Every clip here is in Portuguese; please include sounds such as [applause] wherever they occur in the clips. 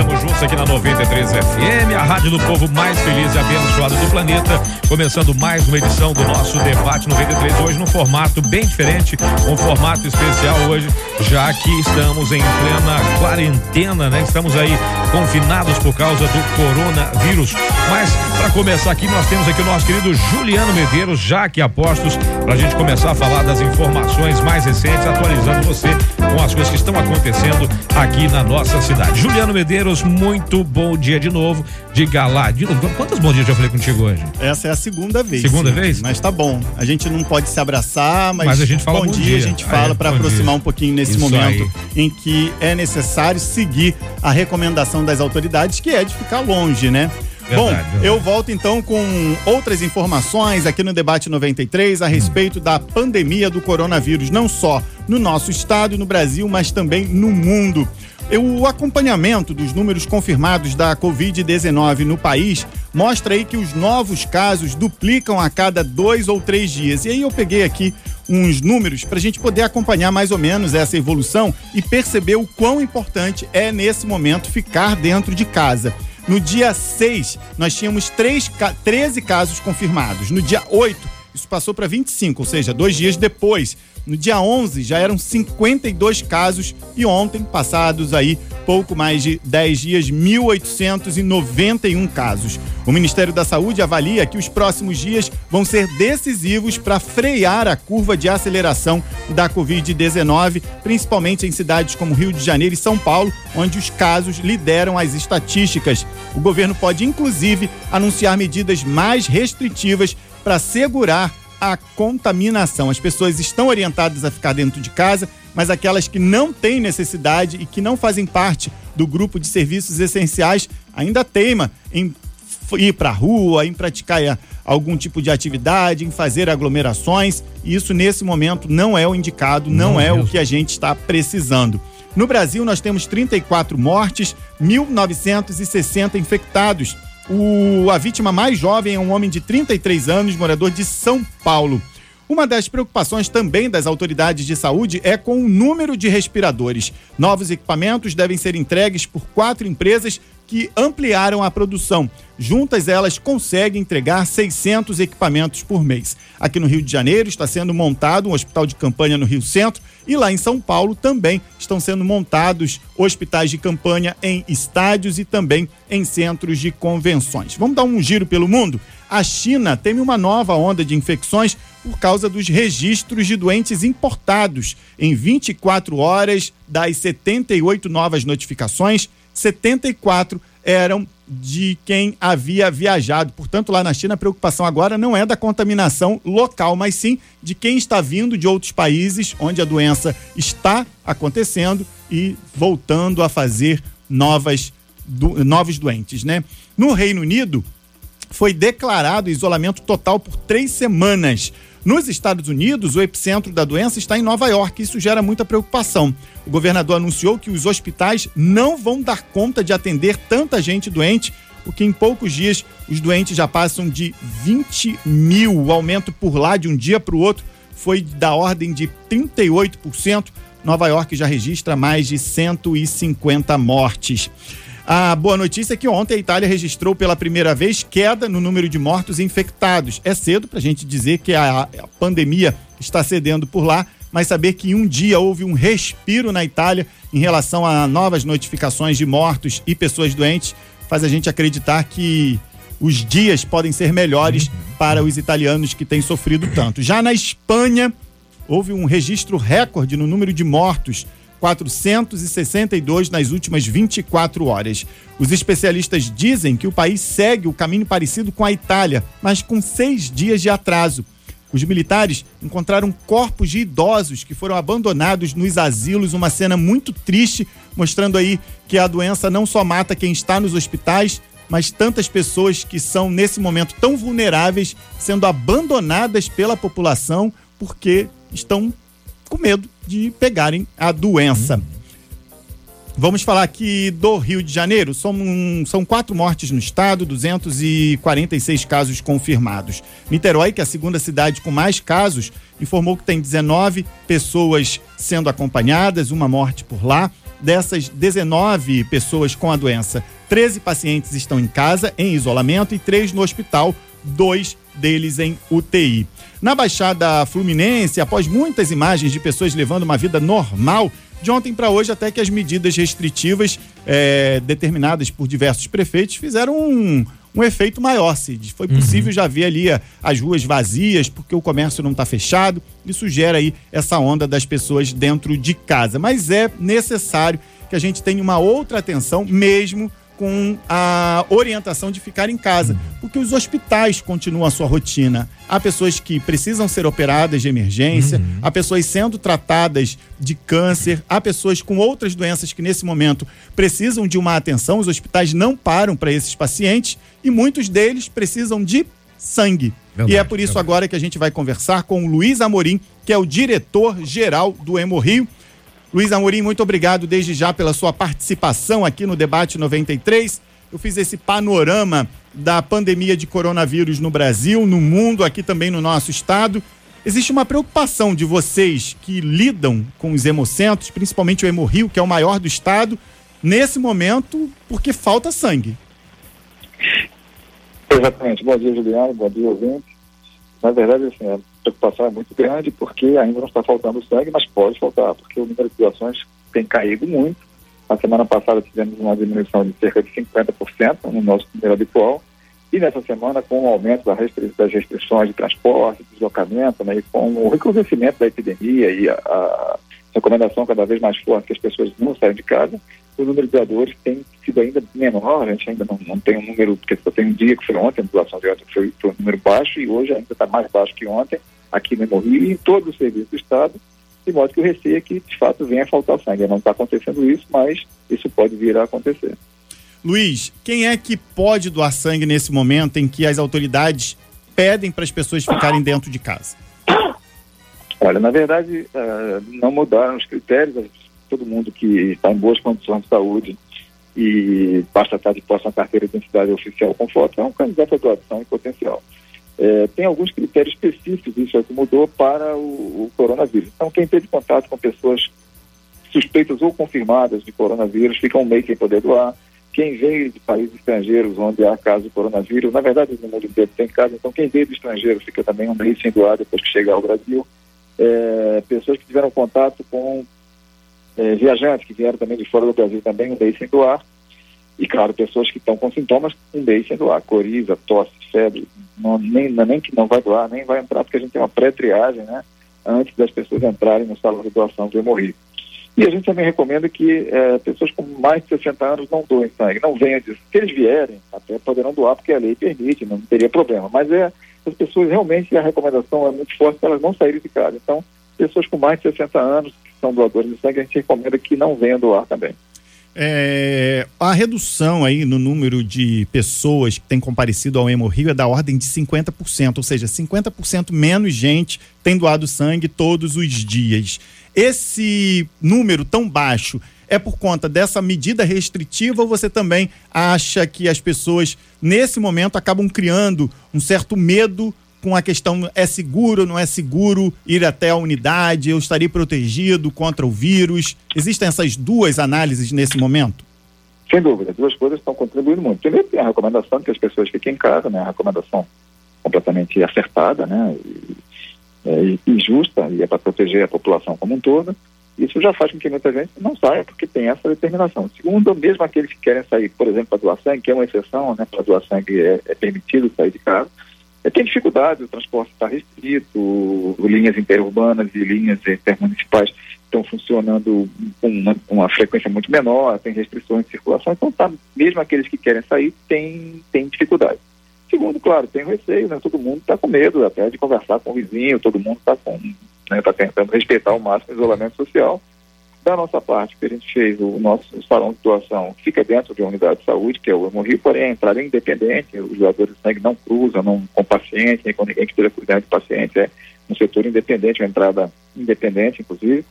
estamos juntos aqui na 93 FM, a rádio do povo mais feliz e abençoado do planeta. Começando mais uma edição do nosso debate 93, hoje num formato bem diferente, um formato especial hoje, já que estamos em plena quarentena, né? Estamos aí confinados por causa do coronavírus. Mas para começar aqui, nós temos aqui o nosso querido Juliano Medeiros, já aqui apostos, para a gente começar a falar das informações mais recentes, atualizando você com as coisas que estão acontecendo aqui na nossa cidade. Juliano Medeiros, muito bom dia de novo. Diga lá, de novo, quantos bons dias eu já falei contigo hoje? Essa é a segunda vez. Segunda vez? Mas tá bom. A gente não pode se abraçar, mas, mas a gente fala bom, bom dia, dia, a gente fala para aproximar dia. um pouquinho nesse Isso momento aí. em que é necessário seguir a recomendação das autoridades, que é de ficar longe, né? Bom, eu volto então com outras informações aqui no Debate 93 a respeito hum. da pandemia do coronavírus, não só no nosso estado, no Brasil, mas também no mundo. O acompanhamento dos números confirmados da Covid-19 no país mostra aí que os novos casos duplicam a cada dois ou três dias. E aí eu peguei aqui uns números para a gente poder acompanhar mais ou menos essa evolução e perceber o quão importante é nesse momento ficar dentro de casa. No dia 6, nós tínhamos 3, 13 casos confirmados. No dia 8, isso passou para 25, ou seja, dois dias depois. No dia 11 já eram 52 casos e ontem, passados aí pouco mais de 10 dias, 1.891 casos. O Ministério da Saúde avalia que os próximos dias vão ser decisivos para frear a curva de aceleração da Covid-19, principalmente em cidades como Rio de Janeiro e São Paulo, onde os casos lideram as estatísticas. O governo pode, inclusive, anunciar medidas mais restritivas para segurar a contaminação. As pessoas estão orientadas a ficar dentro de casa, mas aquelas que não têm necessidade e que não fazem parte do grupo de serviços essenciais ainda teima em ir para a rua, em praticar eh, algum tipo de atividade, em fazer aglomerações. Isso nesse momento não é o indicado, não, não é mesmo. o que a gente está precisando. No Brasil, nós temos 34 mortes, 1.960 infectados. O, a vítima mais jovem é um homem de 33 anos, morador de São Paulo. Uma das preocupações também das autoridades de saúde é com o número de respiradores. Novos equipamentos devem ser entregues por quatro empresas que ampliaram a produção. Juntas, elas conseguem entregar 600 equipamentos por mês. Aqui no Rio de Janeiro está sendo montado um hospital de campanha no Rio Centro e lá em São Paulo também estão sendo montados hospitais de campanha em estádios e também em centros de convenções. Vamos dar um giro pelo mundo? A China teme uma nova onda de infecções por causa dos registros de doentes importados. Em 24 horas, das 78 novas notificações, 74 eram de quem havia viajado. Portanto, lá na China, a preocupação agora não é da contaminação local, mas sim de quem está vindo de outros países onde a doença está acontecendo e voltando a fazer novas, do, novos doentes, né? No Reino Unido, foi declarado isolamento total por três semanas. Nos Estados Unidos, o epicentro da doença está em Nova York. Isso gera muita preocupação. O governador anunciou que os hospitais não vão dar conta de atender tanta gente doente, porque em poucos dias os doentes já passam de 20 mil. O aumento por lá de um dia para o outro foi da ordem de 38%. Nova York já registra mais de 150 mortes. A boa notícia é que ontem a Itália registrou pela primeira vez queda no número de mortos infectados. É cedo para a gente dizer que a, pandemia está cedendo por lá, mas saber que um dia houve um respiro na Itália em relação a novas notificações de mortos e pessoas doentes faz a gente acreditar que os dias podem ser melhores para os italianos que têm sofrido tanto. Já na Espanha, houve um registro recorde no número de mortos 462 nas últimas 24 horas. Os especialistas dizem que o país segue o caminho parecido com a Itália, mas com seis dias de atraso. Os militares encontraram corpos de idosos que foram abandonados nos asilos, uma cena muito triste, mostrando aí que a doença não só mata quem está nos hospitais, mas tantas pessoas que são nesse momento tão vulneráveis, sendo abandonadas pela população porque estão com medo de pegarem a doença. Vamos falar aqui do Rio de Janeiro. São, são quatro mortes no estado, 246 casos confirmados. Niterói, que é a segunda cidade com mais casos, informou que tem 19 pessoas sendo acompanhadas, uma morte por lá. Dessas 19 pessoas com a doença, 13 pacientes estão em casa, em isolamento, e três no hospital, dois deles em UTI. Na Baixada Fluminense, após muitas imagens de pessoas levando uma vida normal, de ontem para hoje, até que as medidas restritivas é, determinadas por diversos prefeitos fizeram um, um efeito maior, Cid. Foi possível uhum. já ver ali as ruas vazias, porque o comércio não está fechado. Isso gera aí essa onda das pessoas dentro de casa. Mas é necessário que a gente tenha uma outra atenção, mesmo com a orientação de ficar em casa, porque os hospitais continuam a sua rotina. Há pessoas que precisam ser operadas de emergência, uhum. há pessoas sendo tratadas de câncer, há pessoas com outras doenças que nesse momento precisam de uma atenção. Os hospitais não param para esses pacientes e muitos deles precisam de sangue. Verdade, e é por isso verdade. agora que a gente vai conversar com o Luiz Amorim, que é o diretor-geral do Hemorrio. Luiz Amorim, muito obrigado desde já pela sua participação aqui no Debate 93. Eu fiz esse panorama da pandemia de coronavírus no Brasil, no mundo, aqui também no nosso estado. Existe uma preocupação de vocês que lidam com os hemocentros, principalmente o Hemorrio, que é o maior do estado, nesse momento, porque falta sangue. Exatamente. Bom dia, Juliano. Bom dia, ouvinte. Na verdade, assim, a preocupação é muito grande porque ainda não está faltando sangue, mas pode faltar, porque o número de doações tem caído muito. Na semana passada tivemos uma diminuição de cerca de 50% no nosso número habitual. E nessa semana, com o aumento das restrições de transporte, de deslocamento, né, e com o recrudescimento da epidemia e a, a recomendação cada vez mais forte que as pessoas não saiam de casa, o número de doadores tem sido ainda menor, a gente ainda não, não tem um número, porque só tem um dia que foi ontem, a doação de ontem foi, foi um número baixo e hoje ainda está mais baixo que ontem, aqui no Hemorrio e em todos os serviços do Estado, de modo que o receio é que, de fato, venha a faltar sangue. Não está acontecendo isso, mas isso pode vir a acontecer. Luiz, quem é que pode doar sangue nesse momento em que as autoridades pedem para as pessoas ficarem dentro de casa? Olha, na verdade, uh, não mudaram os critérios. Todo mundo que está em boas condições de saúde e basta estar de posse na carteira de identidade oficial com foto é um candidato à doação em potencial. É, tem alguns critérios específicos, isso é que mudou para o, o, coronavírus. Então, quem teve contato com pessoas suspeitas ou confirmadas de coronavírus fica um mês sem poder doar. Quem veio de países estrangeiros onde há caso de coronavírus, na verdade no mundo inteiro tem caso, então quem veio do estrangeiro fica também um mês sem doar depois que chegar ao Brasil. É, pessoas que tiveram contato com é, viajantes que vieram também de fora do Brasil também um mês sem doar. E, claro, pessoas que estão com sintomas, um sem doar, coriza, tosse, febre, não, nem, nem que não vai doar, nem vai entrar, porque a gente tem uma pré-triagem, né, antes das pessoas entrarem no salão de doação do hemorrio. E a gente também recomenda que é, pessoas com mais de 60 anos não doem sangue, não venham disso. Se eles vierem, até poderão doar, porque a lei permite, não teria problema. Mas é, as pessoas realmente, a recomendação é muito forte para elas não saírem de casa. Então, pessoas com mais de 60 anos, que são doadores de sangue, a gente recomenda que não venham doar também. É, a redução aí no número de pessoas que têm comparecido ao Hemorrio é da ordem de 50%, ou seja, 50% menos gente tem doado sangue todos os dias. Esse número tão baixo é por conta dessa medida restritiva ou você também acha que as pessoas, nesse momento, acabam criando um certo medo com a questão é seguro, não é seguro ir até a unidade, eu estarei protegido contra o vírus. Existem essas duas análises nesse momento? Sem dúvida, duas coisas estão contribuindo muito. Primeiro tem a recomendação que as pessoas fiquem em casa, né? A recomendação completamente acertada, né? E, é, e justa, e é para proteger a população como um todo. Isso já faz com que muita gente não saia, porque tem essa determinação. Segundo, mesmo aqueles que querem sair, por exemplo, para doar sangue, que é uma exceção, né? Para doar sangue é, é permitido sair de casa é, tem dificuldade, o transporte está restrito, linhas interurbanas e linhas intermunicipais estão funcionando com uma, uma, frequência muito menor, tem restrições de circulação, então tá, mesmo aqueles que querem sair têm tem dificuldade. Segundo, claro, tem receio, né? todo mundo está com medo até de conversar com o vizinho, todo mundo está né, tá tentando respeitar ao máximo o isolamento social, Da nossa parte, que a gente fez, o nosso salão de doação fica dentro de uma unidade de saúde, que é o Hemorrio, porém a entrada é independente, os doadores de sangue não cruzam não, com paciente, nem com ninguém que esteja cuidando de paciente, é um setor independente, uma entrada independente, inclusive,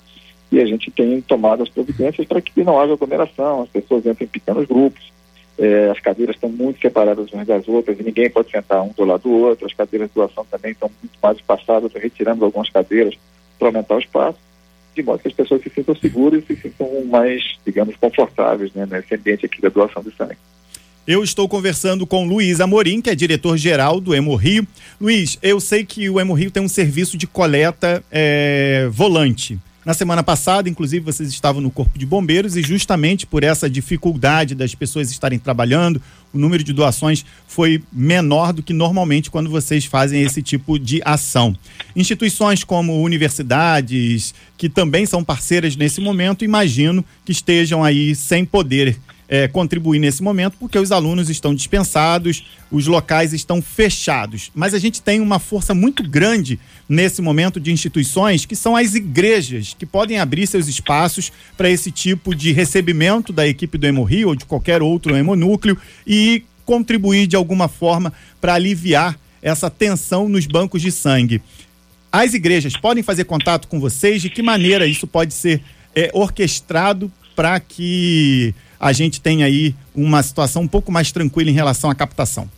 e a gente tem tomado as providências para que não haja aglomeração, as pessoas entrem em pequenos grupos, é, as cadeiras estão muito separadas umas das outras e ninguém pode sentar um do lado do outro, as cadeiras de doação também estão muito mais espaçadas, retirando algumas cadeiras para aumentar o espaço de modo que as pessoas se sintam seguras e se sintam mais, digamos, confortáveis né, nesse ambiente aqui da doação de sangue. Eu estou conversando com Luiz Amorim, que é diretor-geral do Emo Rio. Luiz, eu sei que o Emo Rio tem um serviço de coleta é, volante. Na semana passada, inclusive, vocês estavam no Corpo de Bombeiros e justamente por essa dificuldade das pessoas estarem trabalhando, o número de doações foi menor do que normalmente quando vocês fazem esse tipo de ação. Instituições como universidades, que também são parceiras nesse momento, imagino que estejam aí sem poder é, contribuir nesse momento, porque os alunos estão dispensados, os locais estão fechados. Mas a gente tem uma força muito grande nesse momento de instituições, que são as igrejas, que podem abrir seus espaços para esse tipo de recebimento da equipe do Hemorrio ou de qualquer outro hemonúcleo e contribuir de alguma forma para aliviar essa tensão nos bancos de sangue. As igrejas podem fazer contato com vocês? De que maneira isso pode ser é, orquestrado para que a gente tenha aí uma situação um pouco mais tranquila em relação à captação?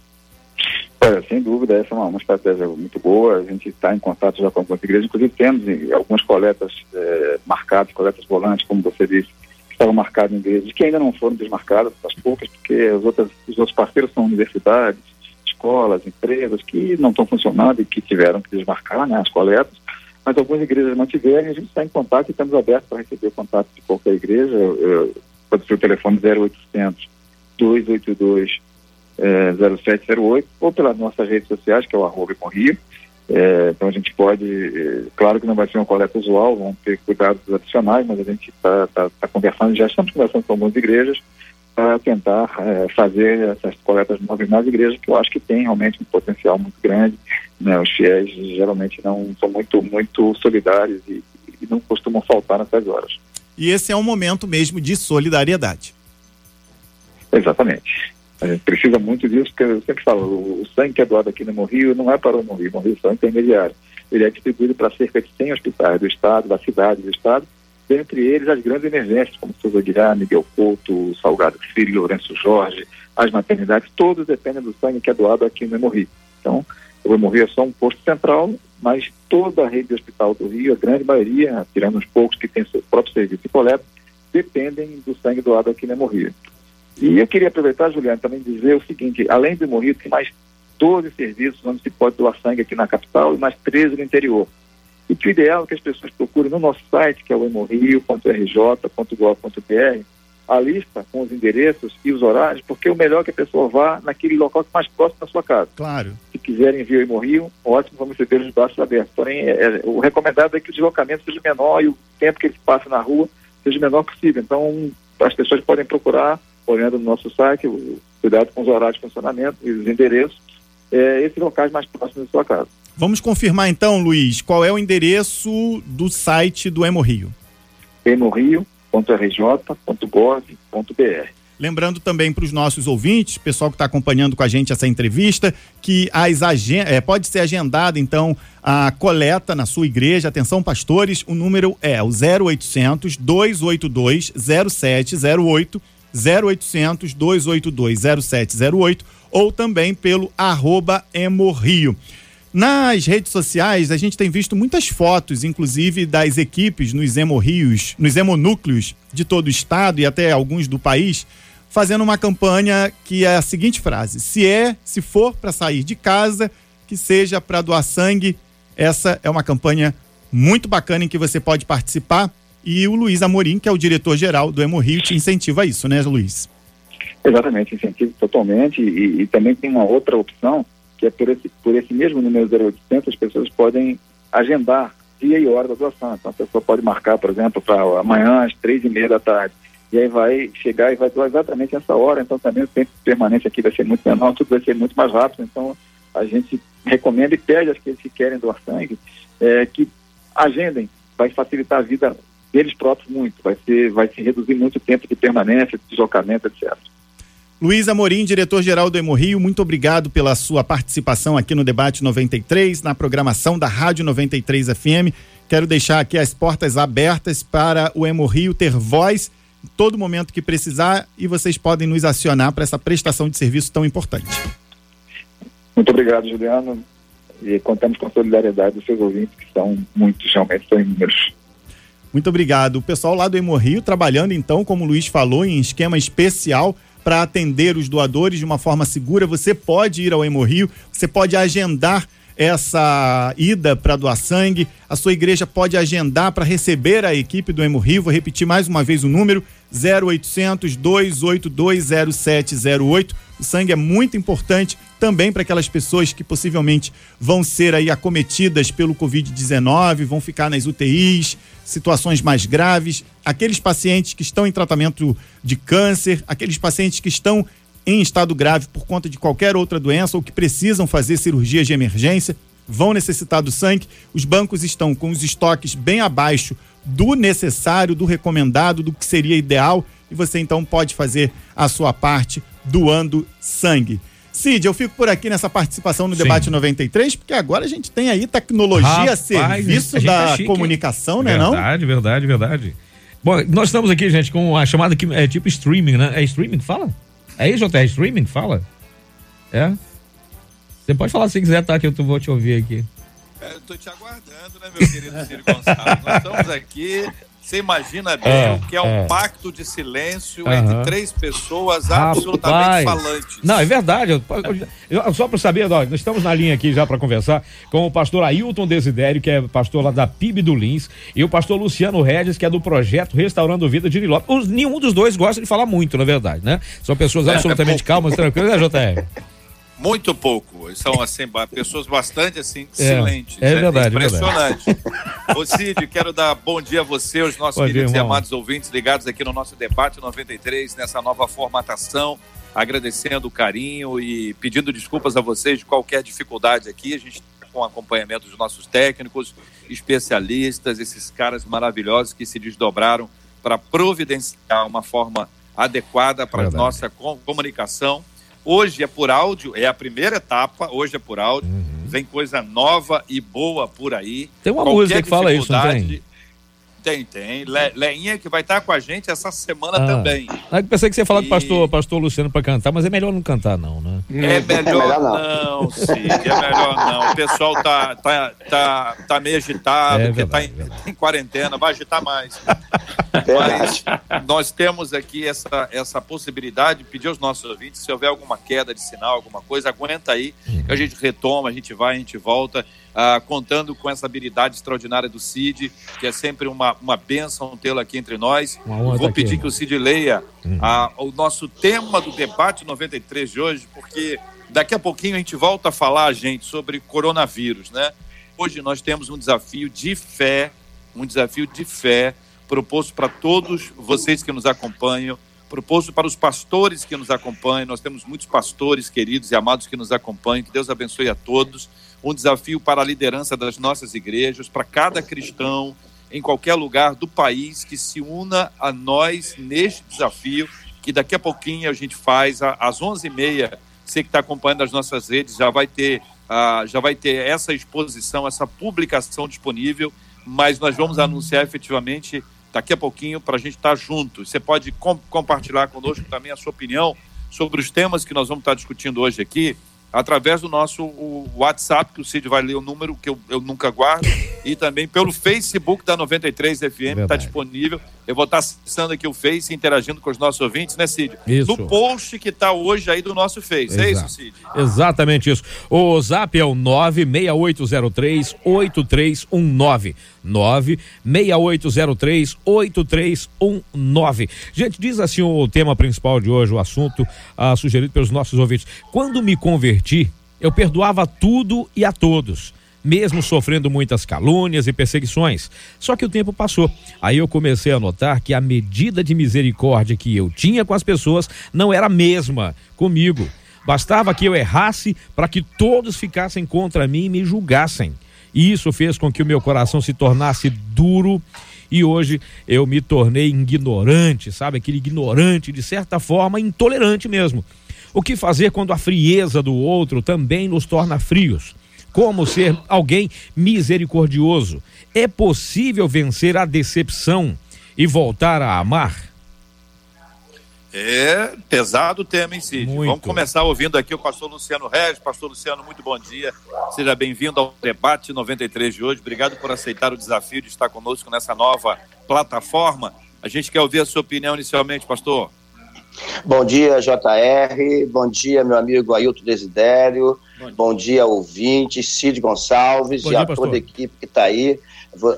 É, sem dúvida, essa é uma, uma, estratégia muito boa. A gente está em contato já com algumas igrejas, inclusive temos algumas coletas é, marcadas, coletas volantes, como você disse, que estavam marcadas em igrejas, que ainda não foram desmarcadas, as poucas, porque as outras, os outros parceiros são universidades, escolas, empresas que não estão funcionando e que tiveram que desmarcar né, as coletas. Mas algumas igrejas mantiveram a gente está em contato e estamos abertos para receber o contato de qualquer igreja. Eu, eu, pode ser o telefone 0800 282 é, 0708 ou pelas nossas redes sociais, que é o arroba Rio. É, então a gente pode, é, claro que não vai ser uma coleta usual, vão ter cuidados adicionais, mas a gente está tá, tá conversando, já estamos conversando com algumas igrejas para tentar é, fazer essas coletas móveis nas igrejas, que eu acho que tem realmente um potencial muito grande. Né? Os fiéis geralmente não são muito, muito solidários e, e não costumam faltar nessas horas. E esse é um momento mesmo de solidariedade. Exatamente. A gente precisa muito disso, porque eu sempre falo, o, sangue que é doado aqui no Morrio não é para o Morrio, o Morrio é intermediário. Ele é distribuído para cerca de 100 hospitais do estado, da cidade do estado, dentre eles as grandes emergências, como Souza Guilherme, Miguel Couto, Salgado Filho, Lourenço Jorge, as maternidades, todos dependem do sangue que é doado aqui no Hemorrio. Então, Hemorrio é só um posto central, mas toda a rede de hospital do Rio, a grande maioria, tirando os poucos que têm seu próprio serviço de coleta, dependem do sangue doado aqui no Hemorrio. E eu queria aproveitar, Juliano, também dizer o seguinte, além do Hemorrio, tem mais 12 serviços onde se pode doar sangue aqui na capital e mais 13 no interior. E que o ideal é que as pessoas procurem no nosso site, que é o hemorrio.rj.gov.br, a lista com os endereços e os horários, porque é o melhor é que a pessoa vá naquele local mais próximo da sua casa. Claro. Se quiserem vir ao Hemorrio, ótimo, vamos receber os braços abertos. Porém, é, é, o recomendado é que o deslocamento seja menor e o tempo que ele passa na rua seja o menor possível. Então, as pessoas podem procurar, olhando no nosso site, o, cuidado com os horários de funcionamento e os endereços, é, esses locais mais próximos da sua casa. Vamos confirmar então, Luiz, qual é o endereço do site do Hemorrio? hemorrio.rj.gov.br Lembrando também para os nossos ouvintes, pessoal que está acompanhando com a gente essa entrevista, que as é, pode ser agendada então a coleta na sua igreja. Atenção, pastores, o número é o 0800 282 0708, 0800 282 0708 ou também pelo arroba Hemorrio. Nas redes sociais, a gente tem visto muitas fotos, inclusive das equipes nos hemorrios, nos hemonúcleos de todo o estado e até alguns do país, fazendo uma campanha que é a seguinte frase: se é, se for para sair de casa, que seja para doar sangue. Essa é uma campanha muito bacana em que você pode participar. E o Luiz Amorim, que é o diretor-geral do Hemorrio, te incentiva a isso, né, Luiz? Exatamente, incentivo totalmente. E, e também tem uma outra opção que é por esse, por esse mesmo número 0800, as pessoas podem agendar dia e hora da doação. Então a pessoa pode marcar, por exemplo, para amanhã às três e meia da tarde. E aí vai chegar e vai doar exatamente essa hora. Então também o tempo permanente aqui vai ser muito menor, tudo vai ser muito mais rápido. Então a gente recomenda e pede às que que querem doar sangue é, que agendem. Vai facilitar a vida deles próprios muito. Vai, ser, vai se reduzir muito o tempo de permanência, de deslocamento, etc. Luiz Amorim, diretor-geral do Hemorrio, muito obrigado pela sua participação aqui no Debate 93, na programação da Rádio 93 FM. Quero deixar aqui as portas abertas para o Hemorrio ter voz em todo momento que precisar e vocês podem nos acionar para essa prestação de serviço tão importante. Muito obrigado, Juliano. E contamos com a solidariedade dos seus ouvintes, que são muitos, realmente são inúmeros. Muito obrigado. O pessoal lá do Hemorrio trabalhando, então, como o Luiz falou, em esquema especial para atender os doadores de uma forma segura. Você pode ir ao Hemorrio, você pode agendar essa ida para doar sangue. A sua igreja pode agendar para receber a equipe do Hemorrio. Vou repetir mais uma vez o número: 0800 282 0708. O sangue é muito importante também para aquelas pessoas que possivelmente vão ser aí acometidas pelo Covid-19, vão ficar nas UTIs, situações mais graves, aqueles pacientes que estão em tratamento de câncer, aqueles pacientes que estão em estado grave por conta de qualquer outra doença ou que precisam fazer cirurgias de emergência, vão necessitar do sangue. Os bancos estão com os estoques bem abaixo do necessário, do recomendado, do que seria ideal, e você então pode fazer a sua parte doando sangue. Cid, eu fico por aqui nessa participação no Sim. debate 93, porque agora a gente tem aí tecnologia Rapaz, serviço tá da tá comunicação, né, não? Verdade, verdade, verdade. Bom, nós estamos aqui, gente, com a chamada que é tipo streaming, né? É streaming que fala? É isso, até streaming que fala? É? Você pode falar se quiser, tá? Que eu vou te ouvir aqui. É, eu tô te aguardando, né, meu querido Ciro Gonçalves? Nós estamos aqui você imagina bem é, o que é um é. pacto de silêncio uhum. entre três pessoas Rapaz. absolutamente falantes. Não, é verdade. Eu, eu, eu, só para saber, nós estamos na linha aqui já para conversar com o pastor Ailton Desidério, que é pastor lá da PIB do Lins, e o pastor Luciano Regis, que é do projeto Restaurando Vida de Nilópolis. Nenhum dos dois gosta de falar muito, na verdade, né? São pessoas é, absolutamente calmas, tranquilas, né, JR? [laughs] Muito pouco. São assim, pessoas bastante assim, é, silentes. É, é verdade. Impressionante. Ô Cid, quero dar bom dia a você, aos nossos queridos e amados ouvintes ligados aqui no nosso debate 93, nessa nova formatação. Agradecendo o carinho e pedindo desculpas a vocês de qualquer dificuldade aqui. A gente está com acompanhamento dos nossos técnicos, especialistas, esses caras maravilhosos que se desdobraram para providenciar uma forma adequada para a nossa comunicação Hoje é por áudio, é a primeira etapa, hoje é por áudio. Uhum. Vem coisa nova e boa por aí. Tem uma Qualquer música que fala isso, não tem? Tem, tem. Le, Leinha que vai estar com a gente essa semana ah. também. Ah, pensei que você ia falar e... do pastor, pastor Luciano para cantar, mas é melhor não cantar, não, né? É melhor, é melhor não, não Cid, é melhor não. O pessoal tá, tá, tá, tá meio agitado, é porque tá verdade, tá em, em, quarentena, vai agitar mais. [laughs] mas nós temos aqui essa, essa possibilidade de pedir aos nossos ouvintes, se houver alguma queda de sinal, alguma coisa, aguenta aí, uhum. que a gente retoma, a gente vai, a gente volta ah, contando com essa habilidade extraordinária do Cid, que é sempre uma, uma bênção tê-lo aqui entre nós. Vou tá pedir aqui, que o Cid leia uhum. ah, o nosso tema do debate 93 de hoje, porque daqui a pouquinho a gente volta a falar, gente, sobre coronavírus, né? Hoje nós temos um desafio de fé, um desafio de fé proposto para todos vocês que nos acompanham, proposto para os pastores que nos acompanham. Nós temos muitos pastores queridos e amados que nos acompanham. Que Deus abençoe a todos um desafio para a liderança das nossas igrejas, para cada cristão em qualquer lugar do país que se una a nós neste desafio, que daqui a pouquinho a gente faz às 11h30. Você que está acompanhando as nossas redes já vai ter uh, já vai ter essa exposição, essa publicação disponível, mas nós vamos anunciar efetivamente daqui a pouquinho para a gente estar tá junto. Você pode com compartilhar conosco também a sua opinião sobre os temas que nós vamos estar tá discutindo hoje aqui através do nosso WhatsApp, que o Cid vai ler o número que eu, eu nunca guardo, [laughs] e também pelo Facebook da 93 FM, está disponível. Eu vou estar acessando aqui o Face, interagindo com os nossos ouvintes, né, Cid? Isso. No post que está hoje aí do nosso Face, Exato. é isso, Cid? Exatamente isso. O zap é o 96803 8319. 96803 8319. Gente, diz assim o tema principal de hoje, o assunto ah, sugerido pelos nossos ouvintes. Quando me converti, eu perdoava tudo e a todos mesmo sofrendo muitas calúnias e perseguições. Só que o tempo passou. Aí eu comecei a notar que a medida de misericórdia que eu tinha com as pessoas não era a mesma comigo. Bastava que eu errasse para que todos ficassem contra mim e me julgassem. E isso fez com que o meu coração se tornasse duro e hoje eu me tornei ignorante, sabe? Aquele ignorante, de certa forma, intolerante mesmo. O que fazer quando a frieza do outro também nos torna frios? Como ser alguém misericordioso? É possível vencer a decepção e voltar a amar? É pesado o tema, hein, Cid? Muito. Vamos começar ouvindo aqui o pastor Luciano Regis. Pastor Luciano, muito bom dia. Seja bem-vindo ao debate 93 de hoje. Obrigado por aceitar o desafio de estar conosco nessa nova plataforma. A gente quer ouvir a sua opinião inicialmente, pastor. Bom dia, JR. Bom dia, meu amigo Ailton Desidério. Bom dia, bom dia ouvintes, Cid Gonçalves bom e dia, a pastor. toda a equipe que está aí.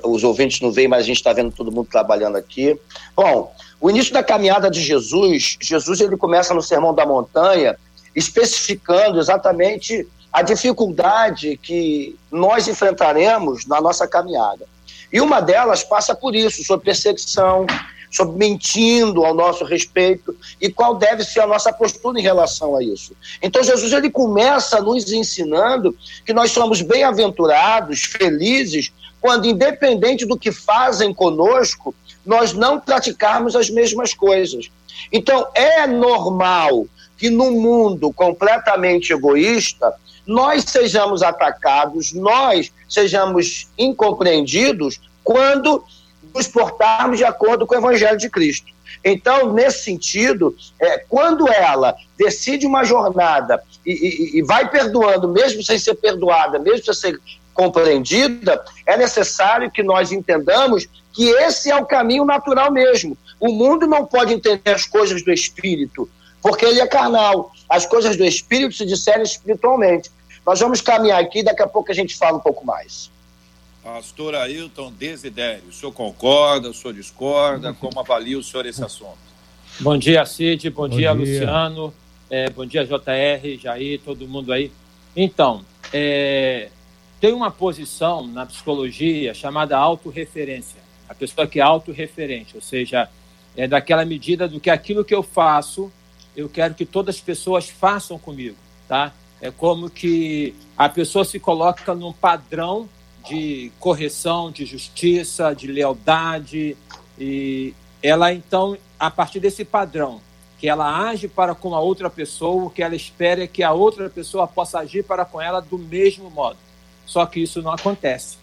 Os ouvintes não veem, mas a gente está vendo todo mundo trabalhando aqui. Bom, o início da caminhada de Jesus, Jesus ele começa no Sermão da Montanha, especificando exatamente a dificuldade que nós enfrentaremos na nossa caminhada. E uma delas passa por isso, sobre perseguição, sobre mentindo ao nosso respeito e qual deve ser a nossa postura em relação a isso. Então Jesus ele começa nos ensinando que nós somos bem-aventurados, felizes, quando independente do que fazem conosco, nós não praticarmos as mesmas coisas. Então, é normal que num mundo completamente egoísta, nós sejamos atacados, nós sejamos incompreendidos quando nos portarmos de acordo com o Evangelho de Cristo. Então, nesse sentido, é, quando ela decide uma jornada e, e, e vai perdoando, mesmo sem ser perdoada, mesmo sem ser compreendida, é necessário que nós entendamos que esse é o caminho natural mesmo. O mundo não pode entender as coisas do espírito, porque ele é carnal. As coisas do espírito se discernem espiritualmente. Nós vamos caminhar aqui, daqui a pouco a gente fala um pouco mais. Pastor Ailton Desidério, o senhor concorda, o senhor discorda? Como avalia o senhor esse assunto? Bom dia, Cid, bom, bom dia, dia, Luciano, é, bom dia, JR, Jair, todo mundo aí. Então, é, tem uma posição na psicologia chamada autorreferência. A pessoa que é autorreferente, ou seja, é daquela medida do que aquilo que eu faço, eu quero que todas as pessoas façam comigo, tá? É como que a pessoa se coloca num padrão de correção, de justiça, de lealdade, e ela então, a partir desse padrão, que ela age para com a outra pessoa, o que ela espera é que a outra pessoa possa agir para com ela do mesmo modo. Só que isso não acontece.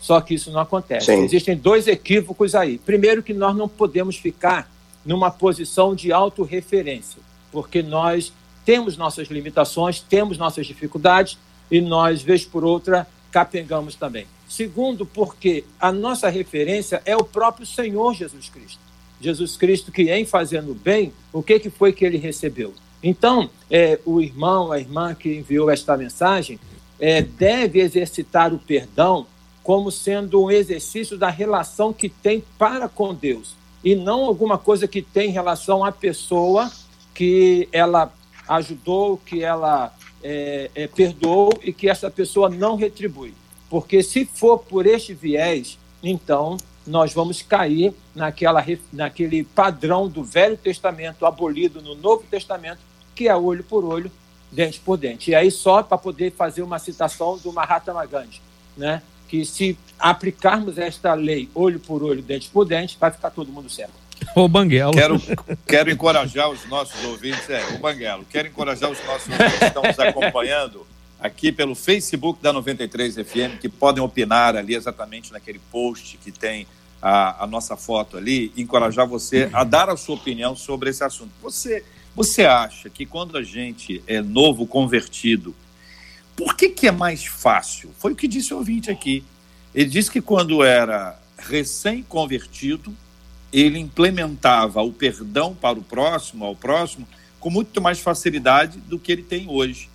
Só que isso não acontece. Sim. Existem dois equívocos aí. Primeiro, que nós não podemos ficar numa posição de autorreferência, porque nós temos nossas limitações, temos nossas dificuldades e nós, vez por outra, capengamos também. Segundo, porque a nossa referência é o próprio Senhor Jesus Cristo. Jesus Cristo que, em fazendo bem, o que, que foi que ele recebeu? Então, é, o irmão, a irmã que enviou esta mensagem, é, deve exercitar o perdão como sendo um exercício da relação que tem para com Deus e não alguma coisa que tem em relação à pessoa que ela ajudou, que ela é, é, perdoou e que essa pessoa não retribui. Porque se for por este viés, então nós vamos cair naquela, naquele padrão do Velho Testamento abolido no Novo Testamento, que é olho por olho, dente por dente. E aí só para poder fazer uma citação do Mahatma Gandhi, né? que se aplicarmos esta lei olho por olho, dente por dente, vai ficar todo mundo certo. [laughs] Ô Banguelo. Quero, quero encorajar os nossos ouvintes, é, o Banguelo, quero encorajar os nossos ouvintes que estão nos acompanhando aqui pelo Facebook da 93 FM, que podem opinar ali exatamente naquele post que tem a, a nossa foto ali, encorajar você a dar a sua opinião sobre esse assunto. Você você acha que quando a gente é novo convertido, por que, que é mais fácil? Foi o que disse o ouvinte aqui. Ele disse que quando era recém-convertido, ele implementava o perdão para o próximo, ao próximo, com muito mais facilidade do que ele tem hoje.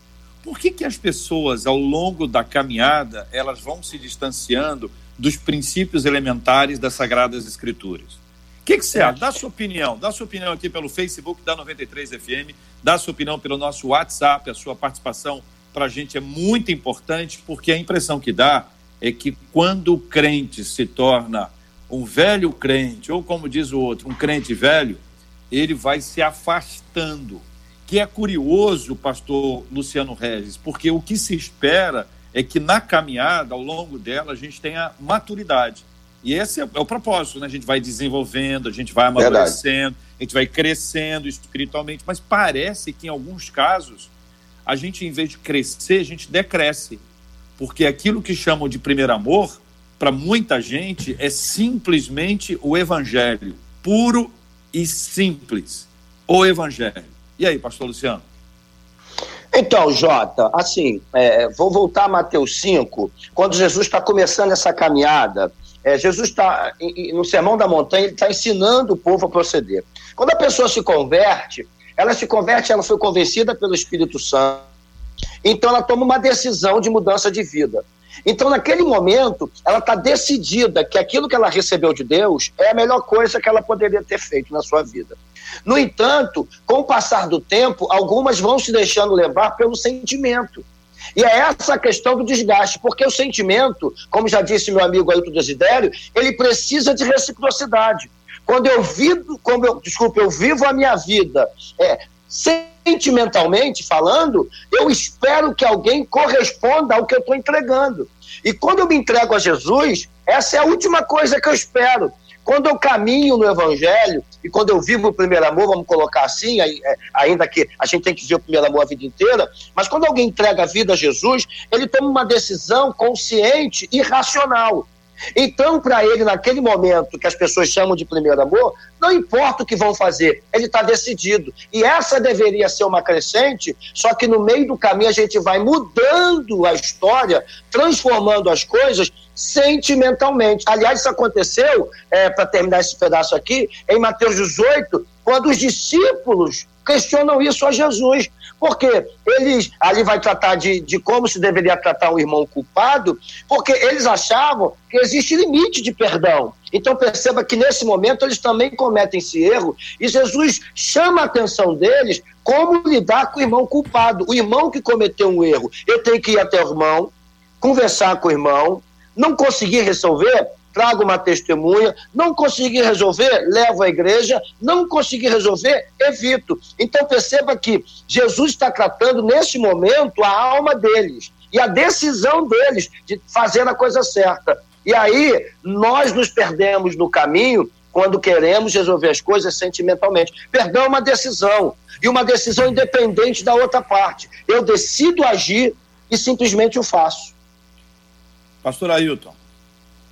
Por que, que as pessoas, ao longo da caminhada, elas vão se distanciando dos princípios elementares das Sagradas Escrituras? Que, que você acha? Dá sua opinião. Dá sua opinião aqui pelo Facebook da 93 FM. Dá sua opinião pelo nosso WhatsApp. A sua participação para a gente é muito importante, porque a impressão que dá é que quando o crente se torna um velho crente, ou como diz o outro, um crente velho, ele vai se afastando. Que é curioso, pastor Luciano Regis, porque o que se espera é que na caminhada, ao longo dela, a gente tenha maturidade. E esse é, é, o propósito, né? A gente vai desenvolvendo, a gente vai amadurecendo, Verdade. a gente vai crescendo espiritualmente, mas parece que em alguns casos a gente, em vez de crescer, a gente decresce. Porque aquilo que chamam de primeiro amor, para muita gente, é simplesmente o evangelho, puro e simples. O evangelho. E aí, pastor Luciano? Então, Jota, assim, é, vou voltar a Mateus 5, quando Jesus está começando essa caminhada. É, Jesus está, no Sermão da Montanha, ele está ensinando o povo a proceder. Quando a pessoa se converte, ela se converte, ela foi convencida pelo Espírito Santo, então ela toma uma decisão de mudança de vida. Então, naquele momento, ela está decidida que aquilo que ela recebeu de Deus é a melhor coisa que ela poderia ter feito na sua vida. No entanto, com o passar do tempo, algumas vão se deixando levar pelo sentimento. E é essa a questão do desgaste, porque o sentimento, como já disse meu amigo Ailton Desidério, ele precisa de reciprocidade. Quando eu vivo, como eu, desculpa, eu vivo a minha vida é, sentimentalmente falando, eu espero que alguém corresponda ao que eu estou entregando. E quando eu me entrego a Jesus, essa é a última coisa que eu espero. Quando eu caminho no Evangelho e quando eu vivo o primeiro amor, vamos colocar assim, é, ainda que a gente tem que viver o primeiro amor a vida inteira, mas quando alguém entrega a vida a Jesus, ele toma uma decisão consciente e racional. Então, para ele, naquele momento que as pessoas chamam de primeiro amor, não importa o que vão fazer, ele está decidido. E essa deveria ser uma crescente, só que no meio do caminho a gente vai mudando a história, transformando as coisas sentimentalmente. Aliás, isso aconteceu, é, para terminar esse pedaço aqui, em Mateus 18, quando os discípulos questionam isso a Jesus. Porque eles, ali vai tratar de, de como se deveria tratar um irmão culpado, porque eles achavam que existe limite de perdão. Então perceba que nesse momento eles também cometem esse erro e Jesus chama a atenção deles como lidar com o irmão culpado, o irmão que cometeu um erro. Eu tenho que ir até o irmão, conversar com o irmão, não conseguir resolver, trago uma testemunha, não consegui resolver, levo à igreja, não consegui resolver, evito. Então perceba que Jesus está tratando nesse momento a alma deles e a decisão deles de fazer a coisa certa. E aí nós nos perdemos no caminho quando queremos resolver as coisas sentimentalmente. Perdão é uma decisão, e uma decisão independente da outra parte. Eu decido agir e simplesmente o faço. Pastor Ailton.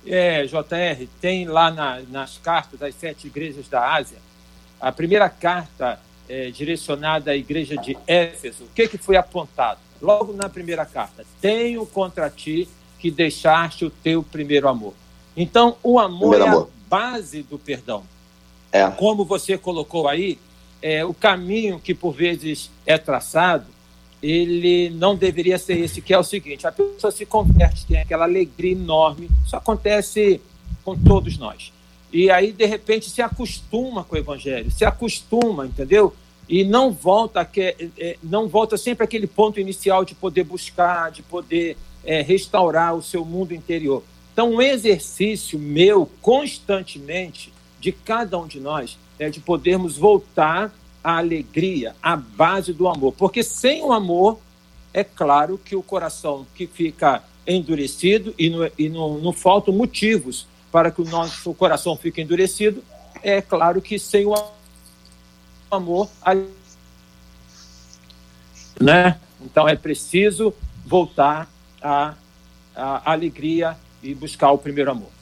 É, JR, tem lá na, nas cartas das sete igrejas da Ásia, a primeira carta é, direcionada à igreja de Éfeso, o que, que foi apontado? Logo na primeira carta, tenho contra ti que deixaste o teu primeiro amor. Então, o amor primeiro é amor. a base do perdão. É. Como você colocou aí, é, o caminho que por vezes é traçado ele não deveria ser esse, que é o seguinte: a pessoa se converte, tem aquela alegria enorme, isso acontece com todos nós. E aí, de repente, se acostuma com o evangelho, se acostuma, entendeu? E não volta, que, é, é, não volta sempre aquele ponto inicial de poder buscar, de poder é, restaurar o seu mundo interior. Então, um exercício meu, constantemente, de cada um de nós, é de podermos voltar a alegria, a base do amor. Porque sem o amor, é claro que o coração que fica endurecido e, no, e não, não faltam motivos para que o nosso coração fique endurecido, é claro que sem o amor, a... né? Então é preciso voltar à, à alegria e buscar o primeiro amor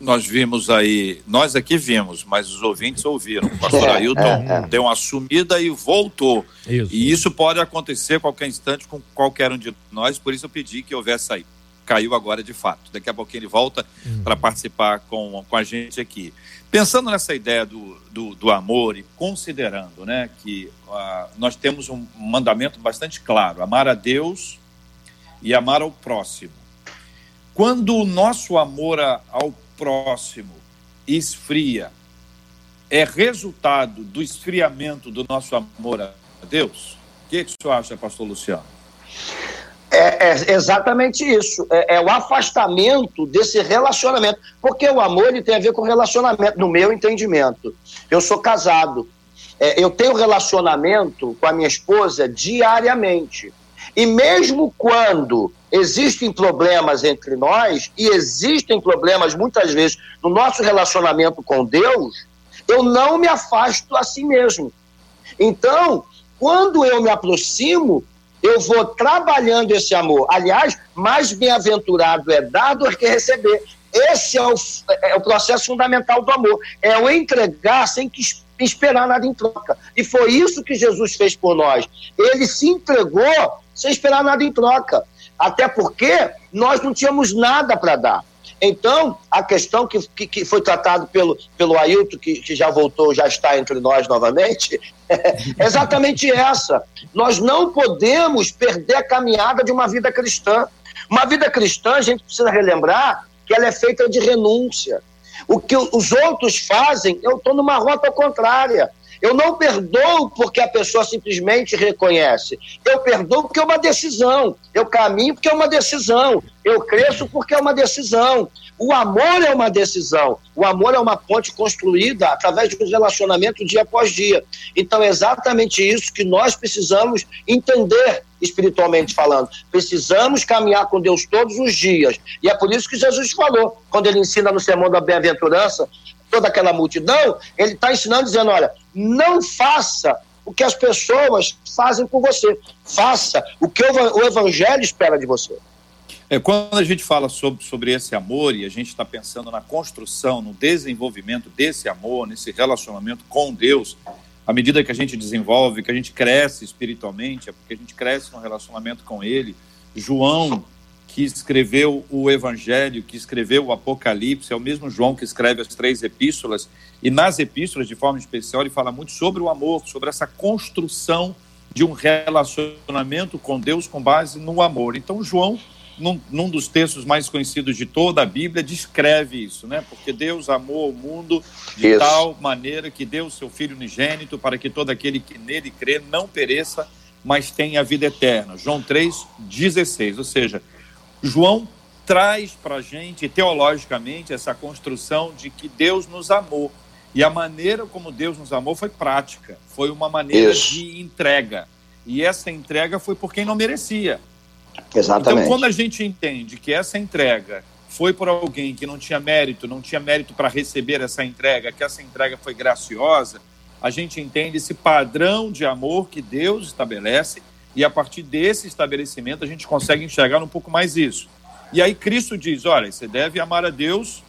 nós vimos aí, nós aqui vimos, mas os ouvintes ouviram. O pastor é, Ailton é, é. deu uma sumida e voltou. Isso. E isso pode acontecer a qualquer instante com qualquer um de nós, por isso eu pedi que houvesse aí. Caiu agora de fato. Daqui a pouquinho ele volta hum. para participar com, com a gente aqui. Pensando nessa ideia do, do, do amor e considerando né, que uh, nós temos um mandamento bastante claro: amar a Deus e amar ao próximo. Quando o nosso amor ao próximo esfria é resultado do esfriamento do nosso amor a Deus? O que, que o senhor acha, pastor Luciano? É, é exatamente isso. É, é, o afastamento desse relacionamento. Porque o amor ele tem a ver com relacionamento, no meu entendimento. Eu sou casado. É, eu tenho relacionamento com a minha esposa diariamente. E mesmo quando existem problemas entre nós e existem problemas muitas vezes no nosso relacionamento com Deus, eu não me afasto a si mesmo. Então, quando eu me aproximo, eu vou trabalhando esse amor. Aliás, mais bem-aventurado é dar do que receber. Esse é o, é o processo fundamental do amor. É o entregar sem que esperar nada em troca. E foi isso que Jesus fez por nós. Ele se entregou sem esperar nada em troca. Até porque nós não tínhamos nada para dar. Então, a questão que, que, que, foi tratado pelo, pelo Ailton, que, que já voltou, já está entre nós novamente, [laughs] é exatamente essa. Nós não podemos perder a caminhada de uma vida cristã. Uma vida cristã, a gente precisa relembrar que ela é feita de renúncia. O que os outros fazem, eu estou numa rota contrária. Eu não perdoo porque a pessoa simplesmente reconhece. Eu perdoo porque é uma decisão. Eu caminho porque é uma decisão. Eu cresço porque é uma decisão. O amor é uma decisão. O amor é uma ponte construída através de um relacionamento dia após dia. Então é exatamente isso que nós precisamos entender espiritualmente falando. Precisamos caminhar com Deus todos os dias. E é por isso que Jesus falou, quando ele ensina no sermão da bem-aventurança, toda aquela multidão, ele está ensinando, dizendo: olha, não faça o que as pessoas fazem por você, faça o que o evangelho espera de você. É, quando a gente fala sobre, sobre esse amor e a gente está pensando na construção, no desenvolvimento desse amor, nesse relacionamento com Deus, à medida que a gente desenvolve, que a gente cresce espiritualmente, é porque a gente cresce no relacionamento com Ele. João que escreveu o Evangelho, que escreveu o Apocalipse, é o mesmo João que escreve as três epístolas, e nas epístolas, de forma especial, ele fala muito sobre o amor, sobre essa construção de um relacionamento com Deus com base no amor. Então, João, num, num dos textos mais conhecidos de toda a Bíblia, descreve isso, né? Porque Deus amou o mundo de isso. tal maneira que deu o seu Filho unigênito para que todo aquele que nele crê não pereça, mas tenha a vida eterna. João 3,16. Ou seja, João traz para a gente, teologicamente, essa construção de que Deus nos amou. E a maneira como Deus nos amou foi prática, foi uma maneira Isso. de entrega. E essa entrega foi por quem não merecia. Exatamente. Então, quando a gente entende que essa entrega foi por alguém que não tinha mérito, não tinha mérito para receber essa entrega, que essa entrega foi graciosa, a gente entende esse padrão de amor que Deus estabelece e a partir desse estabelecimento a gente consegue enxergar um pouco mais isso. E aí Cristo diz: olha, você deve amar a Deus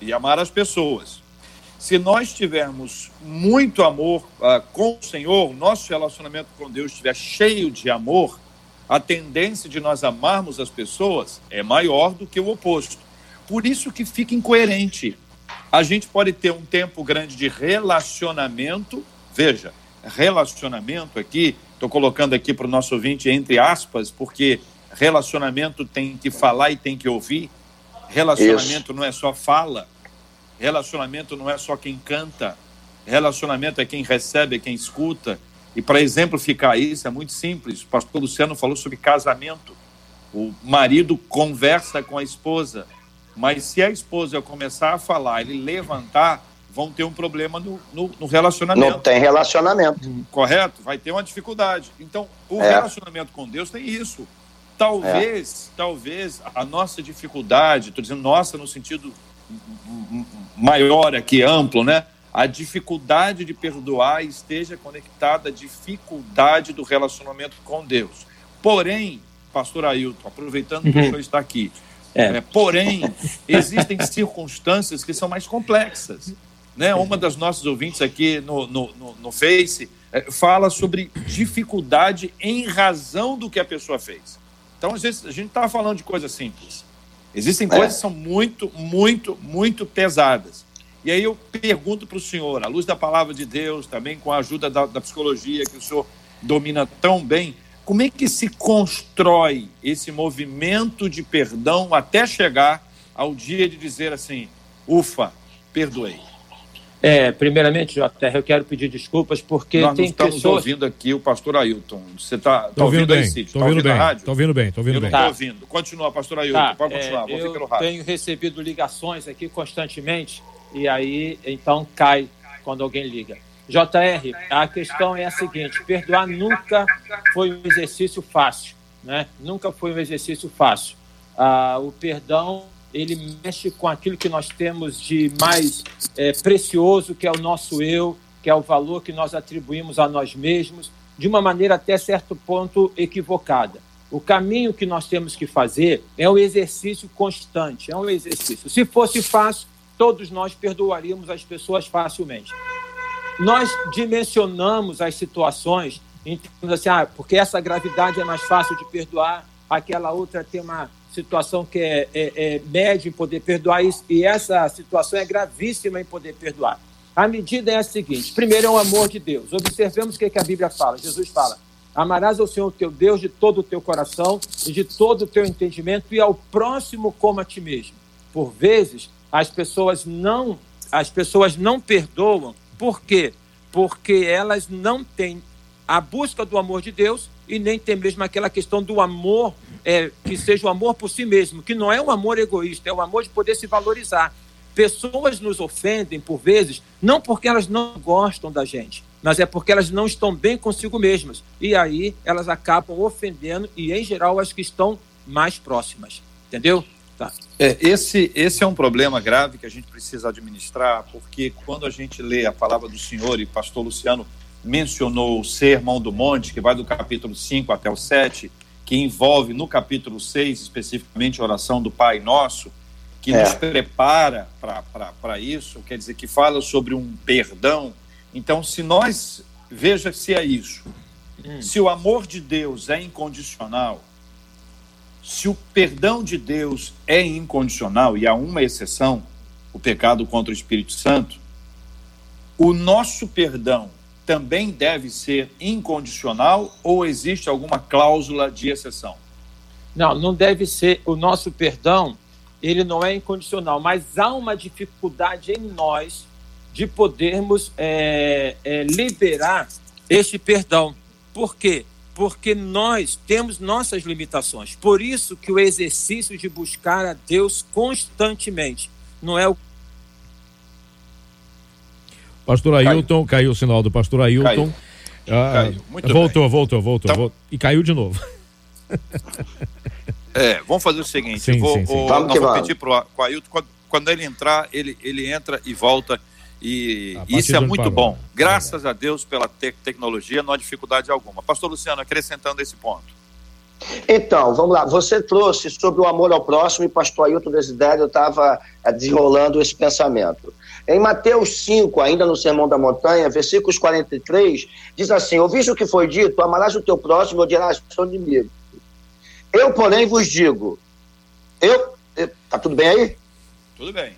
e amar as pessoas. Se nós tivermos muito amor uh, com o Senhor, nosso relacionamento com Deus estiver cheio de amor, a tendência de nós amarmos as pessoas é maior do que o oposto. Por isso que fica incoerente. A gente pode ter um tempo grande de relacionamento, veja, relacionamento aqui Estou colocando aqui para o nosso ouvinte entre aspas, porque relacionamento tem que falar e tem que ouvir. Relacionamento Isso. não é só fala. Relacionamento não é só quem canta. Relacionamento é quem recebe, é quem escuta. E para exemplificar isso, é muito simples. O pastor Luciano falou sobre casamento. O marido conversa com a esposa, mas se a esposa começar a falar, ele levantar, vão ter um problema no, no, no, relacionamento. Não tem relacionamento. Correto? Vai ter uma dificuldade. Então, o é. relacionamento com Deus tem isso. Talvez, é. talvez a nossa dificuldade, estou dizendo nossa no sentido maior aqui, amplo, né? A dificuldade de perdoar esteja conectada à dificuldade do relacionamento com Deus. Porém, pastor Ailton, aproveitando que o uhum. senhor está aqui, é. É, porém, existem [laughs] circunstâncias que são mais complexas. Né? Uma das nossas ouvintes aqui no, no, no, no Face é, fala sobre dificuldade em razão do que a pessoa fez. Então, às vezes, a gente estava falando de coisas simples. Existem é. coisas que são muito, muito, muito pesadas. E aí eu pergunto para o senhor, à luz da palavra de Deus, também com a ajuda da, da psicologia que o senhor domina tão bem, como é que se constrói esse movimento de perdão até chegar ao dia de dizer assim: ufa, perdoei? É, primeiramente, JR, eu quero pedir desculpas porque Nós tem estamos pessoas... ouvindo aqui o pastor Ailton. Você está tá ouvindo, ouvindo bem? Estou tá ouvindo, bem. Estou ouvindo bem, estou ouvindo eu bem. Estou ouvindo. Continua, pastor Ailton, tá, pode continuar, é, rádio. Eu tenho recebido ligações aqui constantemente e aí, então, cai quando alguém liga. JR, a questão é a seguinte, perdoar nunca foi um exercício fácil. né? Nunca foi um exercício fácil. Ah, o perdão ele mexe com aquilo que nós temos de mais é, precioso, que é o nosso eu, que é o valor que nós atribuímos a nós mesmos, de uma maneira até certo ponto equivocada. O caminho que nós temos que fazer é um exercício constante, é um exercício. Se fosse fácil, todos nós perdoaríamos as pessoas facilmente. Nós dimensionamos as situações, então, assim, ah, porque essa gravidade é mais fácil de perdoar, aquela outra tem uma situação que é, é, é média em poder perdoar, isso, e essa situação é gravíssima em poder perdoar. A medida é a seguinte: primeiro é o amor de Deus. Observemos o que, que a Bíblia fala. Jesus fala: Amarás ao Senhor teu Deus de todo o teu coração e de todo o teu entendimento e ao próximo como a ti mesmo. Por vezes, as pessoas não as pessoas não perdoam. Por quê? Porque elas não têm a busca do amor de Deus e nem tem mesmo aquela questão do amor é, que seja o amor por si mesmo, que não é um amor egoísta, é o amor de poder se valorizar. Pessoas nos ofendem por vezes, não porque elas não gostam da gente, mas é porque elas não estão bem consigo mesmas. E aí elas acabam ofendendo, e em geral as que estão mais próximas. Entendeu? Tá. É, esse, esse é um problema grave que a gente precisa administrar, porque quando a gente lê a palavra do Senhor, e pastor Luciano mencionou o Sermão do Monte, que vai do capítulo 5 até o 7, que envolve no capítulo 6 especificamente a oração do Pai Nosso, que é. nos prepara para isso, quer dizer, que fala sobre um perdão. Então, se nós, veja se é isso, hum. se o amor de Deus é incondicional, se o perdão de Deus é incondicional, e há uma exceção, o pecado contra o Espírito Santo, o nosso perdão também deve ser incondicional ou existe alguma cláusula de exceção? Não, não deve ser. O nosso perdão, ele não é incondicional, mas há uma dificuldade em nós de podermos é, é, liberar este perdão. Por quê? Porque nós temos nossas limitações. Por isso que o exercício de buscar a Deus constantemente não é o Pastor Ailton, caiu, caiu o sinal do pastor Ailton. Caiu. Ah, caiu. Muito voltou, bem. voltou, voltou, então, E caiu de novo. É, vamos fazer o seguinte, sim, vou, sim, sim. O, nós vamos pedir para o Ailton, quando, quando, ele entrar, ele, ele entra e volta, e isso é muito bom. Graças é. a Deus pela te tecnologia, não há dificuldade alguma. Pastor Luciano, acrescentando esse ponto. Então, vamos lá. Você trouxe sobre o amor ao próximo e pastor Ailton Desidério estava eh, desenrolando esse pensamento. Em Mateus 5, ainda no Sermão da Montanha, versículos 43, diz assim: Ouviste o que foi dito, amarás o teu próximo e odiarás o teu inimigo. Eu, porém, vos digo, eu, eu tá tudo bem aí? Tudo bem.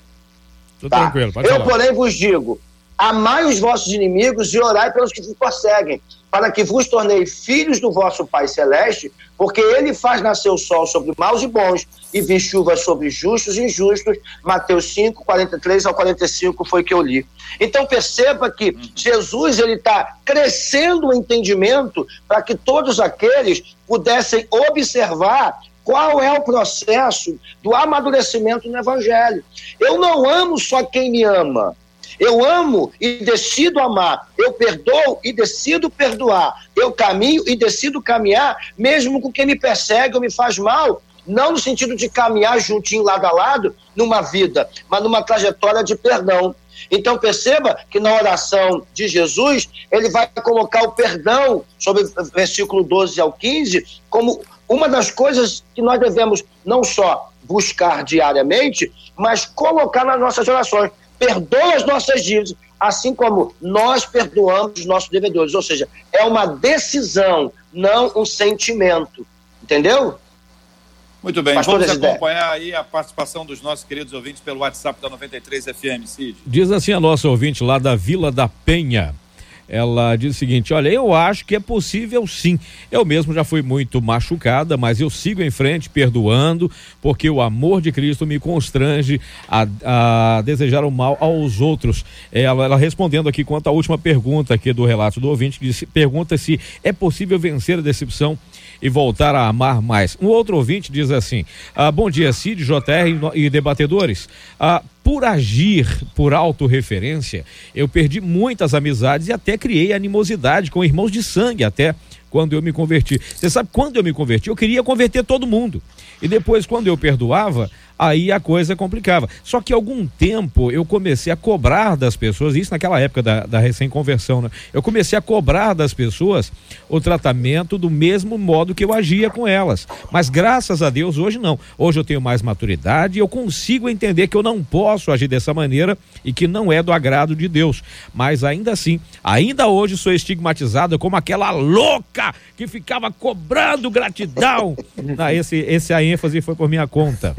Tudo tá. tranquilo, pode Eu, falar. porém, vos digo, amai os vossos inimigos e orai pelos que vos perseguem para que vos tornei filhos do vosso Pai Celeste, porque ele faz nascer o sol sobre maus e bons e vi chuva sobre justos e injustos. Mateus 5, 43 ao 45 foi que eu li. Então perceba que Jesus ele está crescendo o entendimento para que todos aqueles pudessem observar qual é o processo do amadurecimento no Evangelho. Eu não amo só quem me ama. Eu amo e decido amar. Eu perdoo e decido perdoar. Eu caminho e decido caminhar, mesmo com quem me persegue ou me faz mal. Não no sentido de caminhar juntinho lado a lado numa vida, mas numa trajetória de perdão. Então perceba que na oração de Jesus, ele vai colocar o perdão, sobre o versículo 12 ao 15, como uma das coisas que nós devemos não só buscar diariamente, mas colocar nas nossas orações perdoa as nossas dívidas, assim como nós perdoamos os nossos devedores. Ou seja, é uma decisão, não um sentimento. Entendeu? Muito bem, Pastor vamos acompanhar aí a participação dos nossos queridos ouvintes pelo WhatsApp da 93 FM, Cid. Diz assim a nossa ouvinte lá da Vila da Penha. Ela diz o seguinte: Olha, eu acho que é possível sim. Eu mesmo já fui muito machucada, mas eu sigo em frente, perdoando, porque o amor de Cristo me constrange a, a desejar o mal aos outros. Ela, ela, respondendo aqui quanto à última pergunta aqui do relato do ouvinte, que disse, pergunta se é possível vencer a decepção e voltar a amar mais. Um outro ouvinte diz assim: ah, Bom dia, Cid, JR e debatedores. Ah, por agir por autorreferência, eu perdi muitas amizades e até criei animosidade com irmãos de sangue, até quando eu me converti. Você sabe quando eu me converti? Eu queria converter todo mundo. E depois, quando eu perdoava, aí a coisa complicava. Só que algum tempo eu comecei a cobrar das pessoas, isso naquela época da, da recém-conversão, né? Eu comecei a cobrar das pessoas o tratamento do mesmo modo que eu agia com elas. Mas graças a Deus, hoje não. Hoje eu tenho mais maturidade e eu consigo entender que eu não posso agir dessa maneira e que não é do agrado de Deus. Mas ainda assim, ainda hoje sou estigmatizado como aquela louca que ficava cobrando gratidão. [laughs] ah, esse, esse a ênfase foi por minha conta.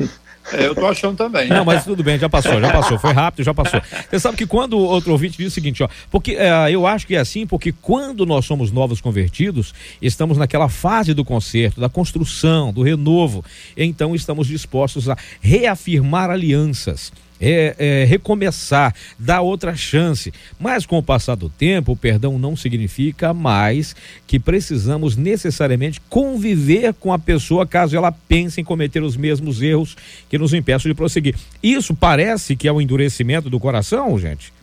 É, eu tô achando também. Não, mas tudo bem, já passou, já passou. Foi rápido, já passou. Você sabe que quando outro ouvinte diz o seguinte, ó, porque é, eu acho que é assim, porque quando nós somos novos convertidos, estamos naquela fase do conserto, da construção, do renovo, então estamos dispostos a reafirmar alianças é, é, recomeçar, dar outra chance. Mas com o passar do tempo, o perdão não significa mais que precisamos necessariamente conviver com a pessoa caso ela pense em cometer os mesmos erros que nos impeçam de prosseguir. Isso parece que é o um endurecimento do coração, gente?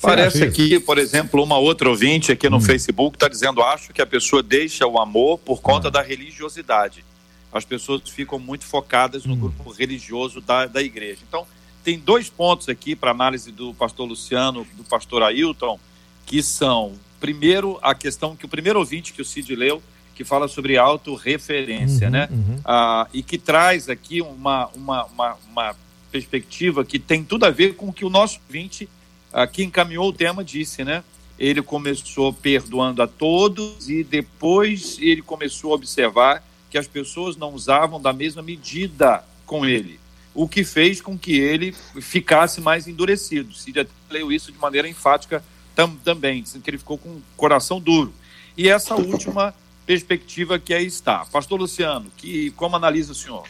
Parece aqui, por exemplo, uma outra ouvinte aqui no hum. Facebook está dizendo: acho que a pessoa deixa o amor por conta ah. da religiosidade. As pessoas ficam muito focadas no hum. grupo religioso da, da igreja. Então, tem dois pontos aqui para análise do pastor Luciano, do pastor Ailton, que são, primeiro, a questão que o primeiro ouvinte que o Cid leu, que fala sobre autorreferência, uhum, né? Uhum. Ah, e que traz aqui uma, uma, uma, uma, perspectiva que tem tudo a ver com o que o nosso ouvinte, ah, que encaminhou o tema, disse, né? Ele começou perdoando a todos e depois ele começou a observar que as pessoas não usavam da mesma medida com ele o que fez com que ele ficasse mais endurecido. Cid leu isso de maneira enfática tam, também, dizendo que ele ficou com o coração duro. E essa última perspectiva que aí está. Pastor Luciano, que, como analisa o senhor?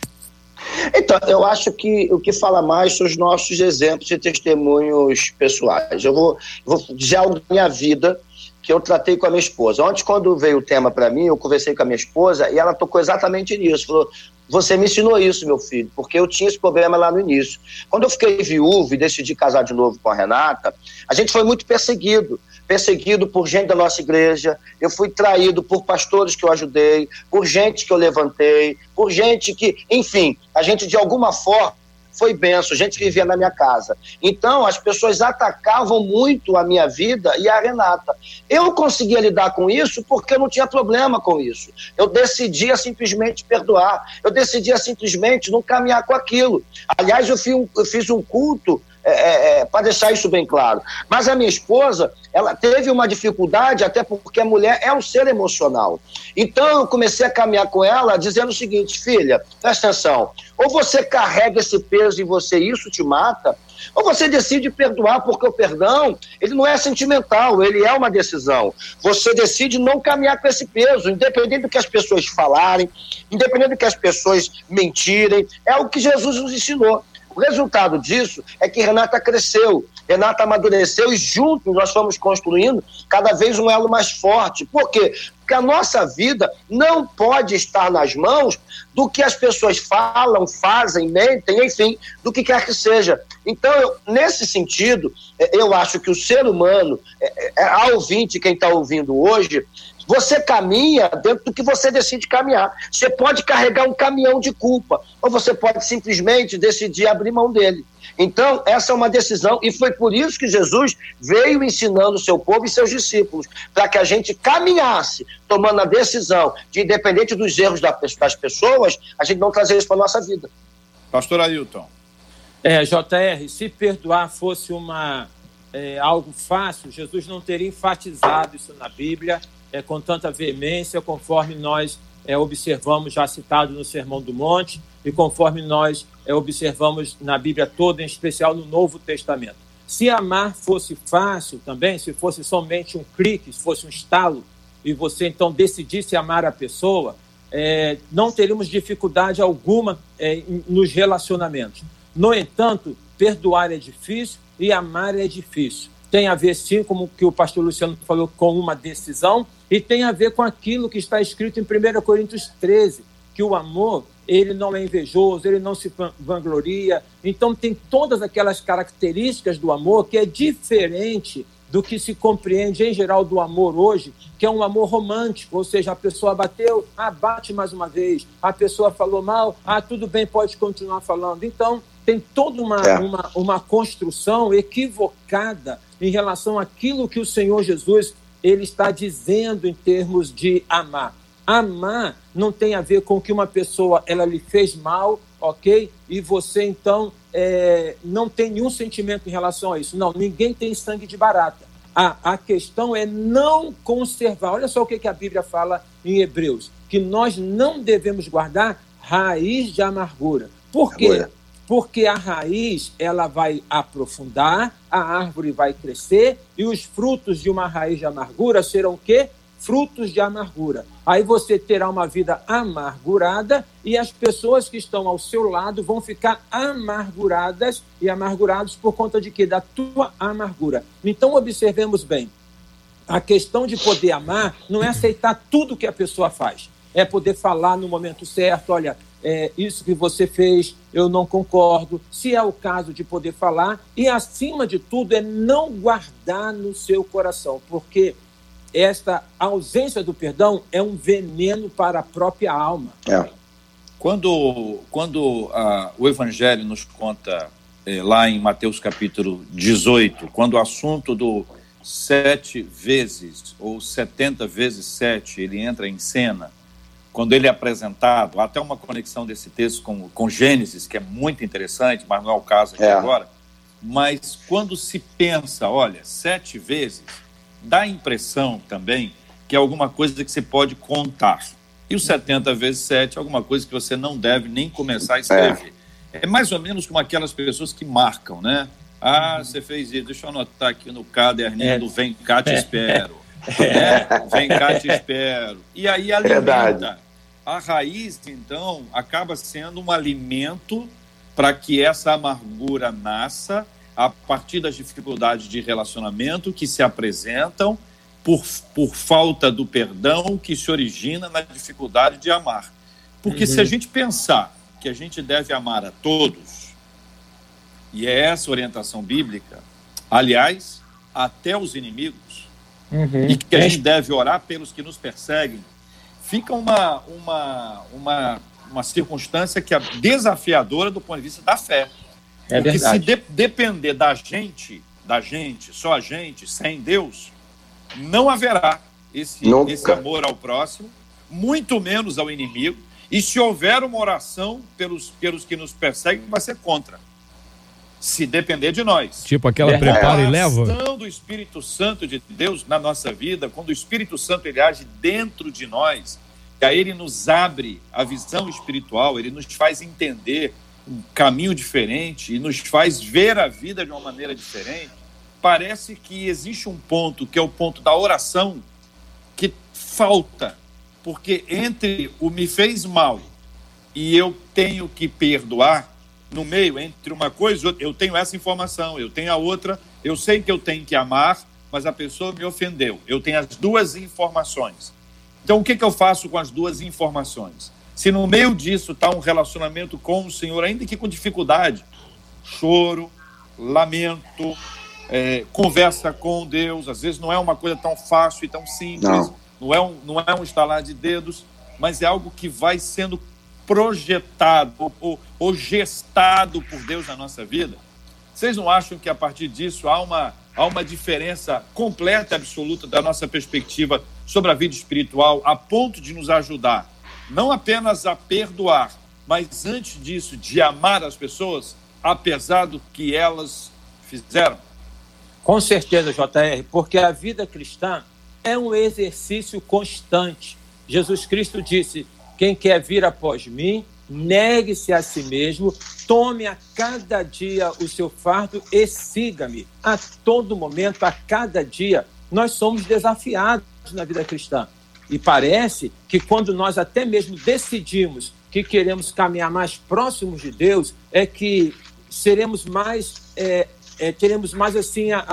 Então, eu acho que o que fala mais são os nossos exemplos e testemunhos pessoais. Eu vou, vou dizer algo da minha vida que eu tratei com a minha esposa. Ontem, quando veio o tema para mim, eu conversei com a minha esposa e ela tocou exatamente nisso. Falou: você me ensinou isso, meu filho, porque eu tinha esse problema lá no início. Quando eu fiquei viúvo e decidi casar de novo com a Renata, a gente foi muito perseguido. Perseguido por gente da nossa igreja, eu fui traído por pastores que eu ajudei, por gente que eu levantei, por gente que, enfim, a gente de alguma forma foi benção, gente que vivia na minha casa. Então, as pessoas atacavam muito a minha vida e a Renata. Eu conseguia lidar com isso porque eu não tinha problema com isso. Eu decidia simplesmente perdoar, eu decidia simplesmente não caminhar com aquilo. Aliás, eu fiz um, eu fiz um culto é, é, é para deixar isso bem claro. Mas a minha esposa, ela teve uma dificuldade, até porque a mulher é um ser emocional. Então eu comecei a caminhar com ela dizendo o seguinte: filha, presta atenção, ou você carrega esse peso em você e isso te mata, ou você decide perdoar, porque o perdão, ele não é sentimental, ele é uma decisão. Você decide não caminhar com esse peso, independente do que as pessoas falarem, independente do que as pessoas mentirem, é o que Jesus nos ensinou. O resultado disso é que Renata cresceu, Renata amadureceu e juntos nós fomos construindo cada vez um elo mais forte. Por quê? Porque a nossa vida não pode estar nas mãos do que as pessoas falam, fazem, mentem, enfim, do que quer que seja. Então, eu, nesse sentido, é, eu acho que o ser humano, é, é, a ouvinte, quem está ouvindo hoje, você caminha dentro do que você decide caminhar. Você pode carregar um caminhão de culpa, ou você pode simplesmente decidir abrir mão dele. Então, essa é uma decisão, e foi por isso que Jesus veio ensinando o seu povo e seus discípulos, para que a gente caminhasse, tomando a decisão de, independente dos erros das pessoas, a gente não trazer isso para a nossa vida. Pastor Ailton. É, JR, se perdoar fosse uma é, algo fácil, Jesus não teria enfatizado isso na Bíblia é, com tanta veemência, conforme nós é, observamos, já citado no Sermão do Monte, e conforme nós é, observamos na Bíblia toda, em especial no Novo Testamento. Se amar fosse fácil também, se fosse somente um clique, se fosse um estalo, e você então decidisse amar a pessoa, é, não teríamos dificuldade alguma é, nos relacionamentos. No entanto, perdoar é difícil e amar é difícil. Tem a ver, sim, como que o pastor Luciano falou, com uma decisão, e tem a ver com aquilo que está escrito em 1 Coríntios 13, que o amor, ele não é invejoso, ele não se vangloria. Então tem todas aquelas características do amor que é diferente do que se compreende em geral do amor hoje, que é um amor romântico, ou seja, a pessoa bateu, ah, bate mais uma vez, a pessoa falou mal, ah, tudo bem, pode continuar falando. Então, tem toda uma, é. uma, uma construção equivocada em relação àquilo que o Senhor Jesus ele está dizendo em termos de amar. Amar não tem a ver com que uma pessoa ela lhe fez mal, ok? E você então é, não tem nenhum sentimento em relação a isso. Não, ninguém tem sangue de barata. A, a questão é não conservar. Olha só o que, que a Bíblia fala em Hebreus: que nós não devemos guardar raiz de amargura. Por quê? Porque a raiz ela vai aprofundar, a árvore vai crescer e os frutos de uma raiz de amargura serão o quê? frutos de amargura. Aí você terá uma vida amargurada e as pessoas que estão ao seu lado vão ficar amarguradas e amargurados por conta de quê? Da tua amargura. Então observemos bem. A questão de poder amar não é aceitar tudo que a pessoa faz. É poder falar no momento certo, olha, é, isso que você fez, eu não concordo. Se é o caso de poder falar, e acima de tudo é não guardar no seu coração, porque esta ausência do perdão é um veneno para a própria alma. É. Quando, quando ah, o Evangelho nos conta, eh, lá em Mateus capítulo 18, quando o assunto do sete vezes ou setenta vezes sete ele entra em cena, quando ele é apresentado, até uma conexão desse texto com, com Gênesis, que é muito interessante, mas não é o caso aqui é. agora, mas quando se pensa, olha, sete vezes dá a impressão também que é alguma coisa que você pode contar. E o 70 vezes 7 é alguma coisa que você não deve nem começar a escrever. É, é mais ou menos como aquelas pessoas que marcam, né? Ah, você fez isso, deixa eu anotar aqui no caderninho é. do Vem cá te espero. É. Vem cá te espero. E aí alimenta. Verdade. A raiz, então, acaba sendo um alimento para que essa amargura nasça a partir das dificuldades de relacionamento que se apresentam por, por falta do perdão que se origina na dificuldade de amar. Porque uhum. se a uhum. gente pensar que a gente deve amar a todos, e é essa orientação bíblica, aliás, até os inimigos, uhum. e que a gente deve orar pelos que nos perseguem, fica uma, uma, uma, uma circunstância que é desafiadora do ponto de vista da fé. É Porque verdade. se de, depender da gente, da gente, só a gente, sem Deus, não haverá esse, esse amor ao próximo, muito menos ao inimigo. E se houver uma oração pelos, pelos que nos perseguem, vai ser contra. Se depender de nós. Tipo aquela prepara e leva. A ação do Espírito Santo de Deus na nossa vida, quando o Espírito Santo ele age dentro de nós, e aí ele nos abre a visão espiritual, ele nos faz entender um caminho diferente e nos faz ver a vida de uma maneira diferente, parece que existe um ponto, que é o ponto da oração, que falta. Porque entre o me fez mal e eu tenho que perdoar, no meio, entre uma coisa e outra, eu tenho essa informação, eu tenho a outra, eu sei que eu tenho que amar, mas a pessoa me ofendeu. Eu tenho as duas informações. Então, o que, que eu faço com as duas informações? Se no meio disso está um relacionamento com o Senhor, ainda que com dificuldade, choro, lamento, é, conversa com Deus, às vezes não é uma coisa tão fácil e tão simples, não, não é, um, não é um estalar de dedos, mas é algo que vai sendo projetado ou, ou, gestado por Deus na nossa vida. Vocês não acham que a partir disso há uma, há uma diferença completa, absoluta da nossa perspectiva sobre a vida espiritual, a ponto de nos ajudar não apenas a perdoar, mas antes disso, de amar as pessoas, apesar do que elas fizeram? Com certeza, JR, porque a vida cristã é um exercício constante. Jesus Cristo disse: quem quer vir após mim, negue-se a si mesmo, tome a cada dia o seu fardo e siga-me. A todo momento, a cada dia, nós somos desafiados na vida cristã. E parece que quando nós até mesmo decidimos que queremos caminhar mais próximos de Deus, é que seremos mais, é, é, teremos mais assim a,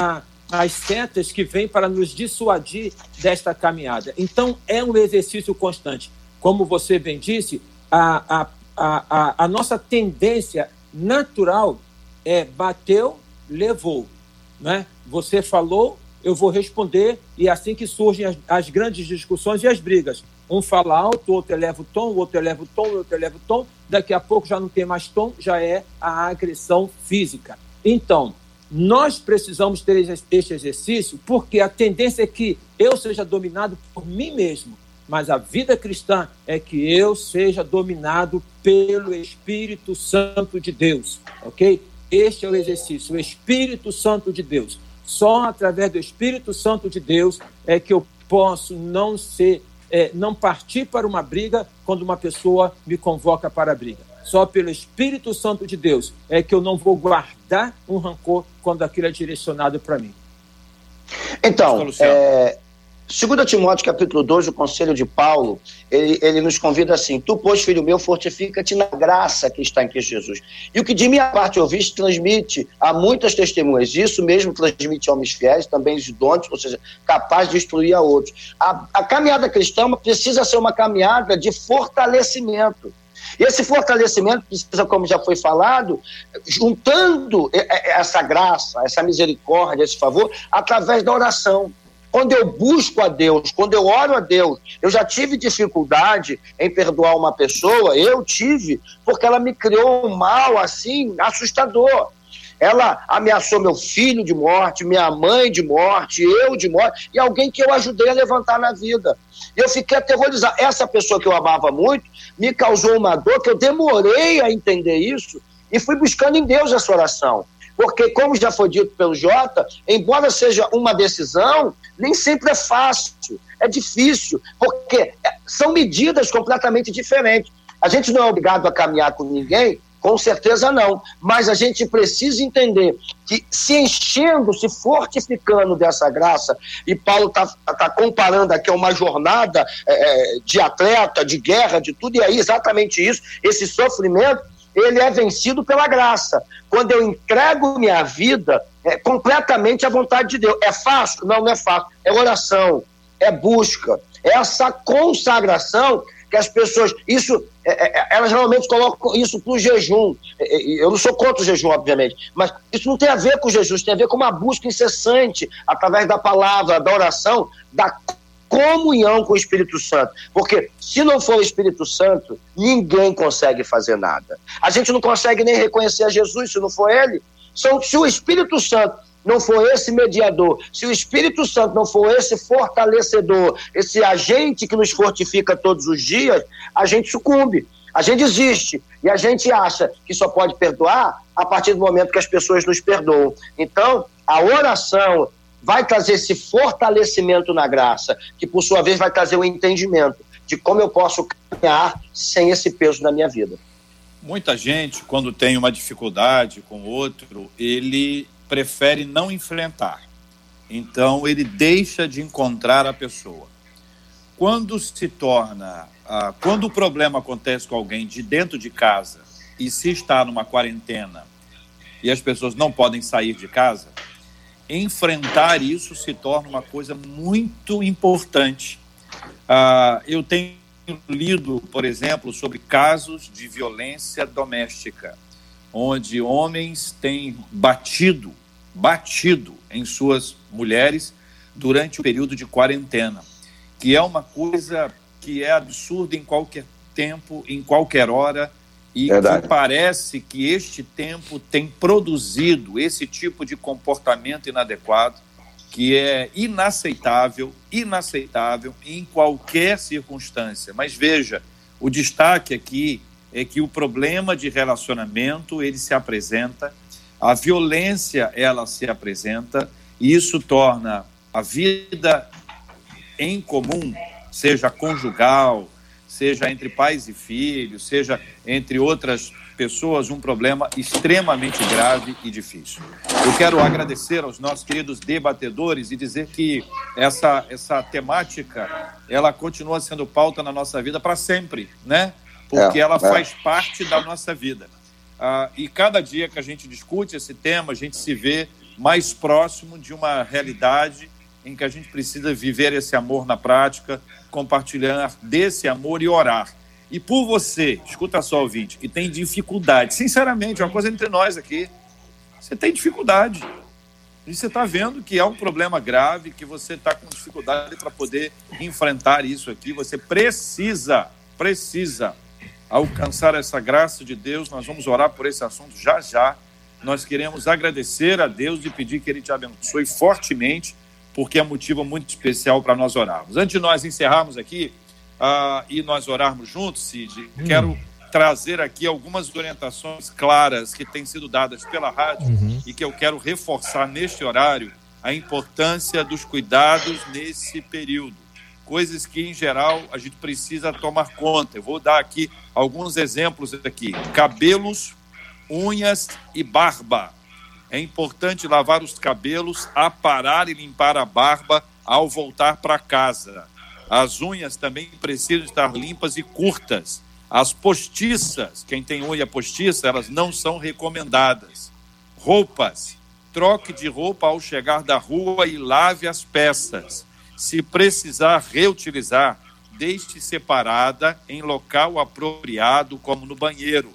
a, as setas que vêm para nos dissuadir desta caminhada. Então é um exercício constante. Como você bem disse, a, a, a, a nossa tendência natural é bateu, levou. Né? Você falou, eu vou responder, e é assim que surgem as, as grandes discussões e as brigas. Um fala alto, outro eleva o tom, outro eleva o tom, outro eleva o tom. Daqui a pouco já não tem mais tom, já é a agressão física. Então, nós precisamos ter este exercício porque a tendência é que eu seja dominado por mim mesmo, mas a vida cristã é que eu seja dominado pelo Espírito Santo de Deus, ok? Este é o exercício, o Espírito Santo de Deus. Só através do Espírito Santo de Deus é que eu posso não ser é, não partir para uma briga quando uma pessoa me convoca para a briga. Só pelo Espírito Santo de Deus é que eu não vou guardar um rancor quando aquilo é direcionado para mim. Então, é, Segundo Timóteo capítulo 2, o conselho de Paulo, ele, ele nos convida assim, tu, pois, filho meu, fortifica-te na graça que está em Cristo Jesus. E o que de minha parte ouviste, transmite a muitas testemunhas. Isso mesmo transmite a homens fiéis, também os idôneos, ou seja, capaz de instruir a outros. A, a caminhada cristã precisa ser uma caminhada de fortalecimento. E esse fortalecimento precisa, como já foi falado, juntando essa graça, essa misericórdia, esse favor, através da oração. Quando eu busco a Deus, quando eu oro a Deus, eu já tive dificuldade em perdoar uma pessoa, eu tive, porque ela me criou um mal assim, assustador. Ela ameaçou meu filho de morte, minha mãe de morte, eu de morte, e alguém que eu ajudei a levantar na vida. Eu fiquei aterrorizado. Essa pessoa que eu amava muito me causou uma dor que eu demorei a entender isso e fui buscando em Deus essa oração. Porque, como já foi dito pelo Jota, embora seja uma decisão, nem sempre é fácil, é difícil, porque é, são medidas completamente diferentes. A gente não é obrigado a caminhar com ninguém, com certeza não, mas a gente precisa entender que se enchendo, se fortificando dessa graça, e Paulo está tá comparando aqui uma jornada é, é, de atleta, de guerra, de tudo, e aí exatamente isso, esse sofrimento ele é vencido pela graça. Quando eu entrego minha vida é, completamente à vontade de Deus. É fácil? Não, não é fácil. É oração, é busca, é essa consagração que as pessoas. Isso, é, é, é elas geralmente colocam isso para o jejum. É, eu não sou contra o jejum, obviamente, mas isso não tem a ver com Jesus, tem a ver com uma busca incessante através da palavra, da oração, da comunhão com o Espírito Santo. Porque se não for o Espírito Santo, ninguém consegue fazer nada. A gente não consegue nem reconhecer a Jesus se não for ele. Se o Espírito Santo não for esse mediador, se o Espírito Santo não for esse fortalecedor, esse agente que nos fortifica todos os dias, a gente sucumbe. A gente existe e a gente acha que só pode perdoar a partir do momento que as pessoas nos perdoam. Então, a oração, vai trazer esse fortalecimento na graça, que por sua vez vai trazer o entendimento de como eu posso caminhar sem esse peso na minha vida. Muita gente, quando tem uma dificuldade com outro, ele prefere não enfrentar. Então, ele deixa de encontrar a pessoa. Quando se torna, ah, quando o problema acontece com alguém de dentro de casa e se está numa quarentena e as pessoas não podem sair de casa, enfrentar isso se torna uma coisa muito importante. Uh, eu tenho lido, por exemplo, sobre casos de violência doméstica, onde homens têm batido, batido em suas mulheres durante o período de quarentena, que é uma coisa que é absurda em qualquer tempo, em qualquer hora, e Verdade. que parece que este tempo tem produzido esse tipo de comportamento inadequado, que é inaceitável, inaceitável em qualquer circunstância. Mas veja, o destaque aqui é que o problema de relacionamento ele se apresenta, a violência ela se apresenta, e isso torna a vida em comum, seja conjugal, seja entre pais e filhos, seja entre outras pessoas, um problema extremamente grave e difícil. Eu quero agradecer aos nossos queridos debatedores e dizer que essa, essa temática ela continua sendo pauta na nossa vida para sempre, né? Porque é, ela é. faz parte da nossa vida. Ah, e cada dia que a gente discute esse tema, a gente se vê mais próximo de uma realidade em que a gente precisa viver esse amor na prática, compartilhar desse amor e orar. E por você, escuta só, ouvinte, que tem dificuldade, sinceramente, uma coisa entre nós aqui, você tem dificuldade. E você está vendo que é um problema grave, que você está com dificuldade para poder enfrentar isso aqui. Você precisa, precisa alcançar essa graça de Deus. Nós vamos orar por esse assunto já já. Nós queremos agradecer a Deus e pedir que Ele te abençoe fortemente, porque é motivo muito especial para nós orarmos. Antes de nós encerrarmos aqui uh, e nós orarmos juntos, Cid, hum. quero trazer aqui algumas orientações claras que têm sido dadas pela rádio uhum. e que eu quero reforçar neste horário a importância dos cuidados nesse período. Coisas que, em geral, a gente precisa tomar conta. Eu vou dar aqui alguns exemplos aqui. Cabelos, unhas e barba. É importante lavar os cabelos, aparar e limpar a barba ao voltar para casa. As unhas também precisam estar limpas e curtas as postiças, quem tem unha postiça, elas não são recomendadas. Roupas, troque de roupa ao chegar da rua e lave as peças. Se precisar reutilizar, deixe separada em local apropriado, como no banheiro.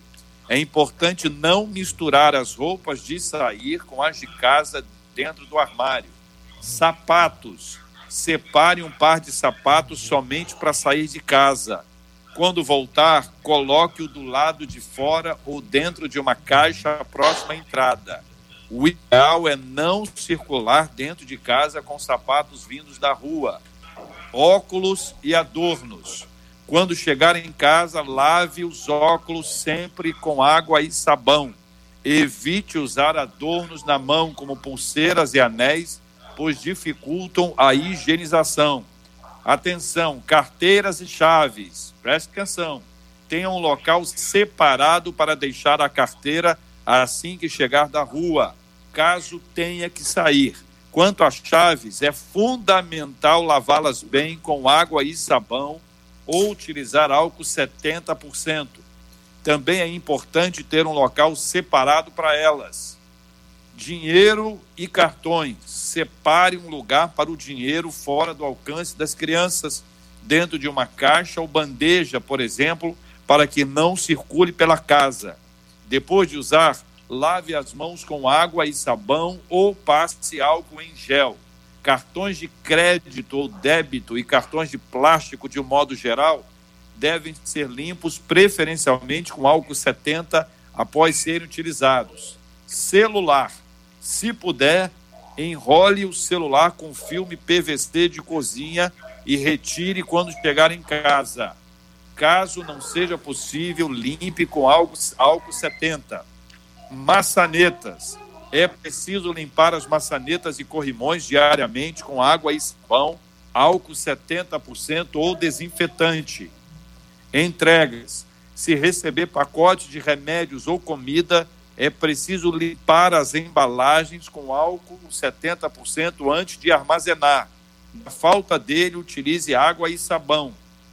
É importante não misturar as roupas de sair com as de casa dentro do armário. Sapatos. Separe um par de sapatos somente para sair de casa quando voltar, coloque-o do lado de fora ou dentro de uma caixa próxima à entrada. O ideal é não circular dentro de casa com sapatos vindos da rua. Óculos e adornos. Quando chegar em casa, lave os óculos sempre com água e sabão. Evite usar adornos na mão, como pulseiras e anéis, pois dificultam a higienização. Atenção, carteiras e chaves. Preste atenção. Tenha um local separado para deixar a carteira assim que chegar da rua, caso tenha que sair. Quanto às chaves, é fundamental lavá-las bem com água e sabão ou utilizar álcool 70%. Também é importante ter um local separado para elas dinheiro e cartões. Separe um lugar para o dinheiro fora do alcance das crianças, dentro de uma caixa ou bandeja, por exemplo, para que não circule pela casa. Depois de usar, lave as mãos com água e sabão ou passe álcool em gel. Cartões de crédito ou débito e cartões de plástico, de um modo geral, devem ser limpos preferencialmente com álcool 70 após serem utilizados. Celular se puder, enrole o celular com filme PVC de cozinha e retire quando chegar em casa. Caso não seja possível, limpe com álcool, álcool 70. Maçanetas. É preciso limpar as maçanetas e corrimões diariamente com água e sabão, álcool 70% ou desinfetante. Entregas. Se receber pacote de remédios ou comida, é preciso limpar as embalagens com álcool 70% antes de armazenar. Na falta dele, utilize água e sabão.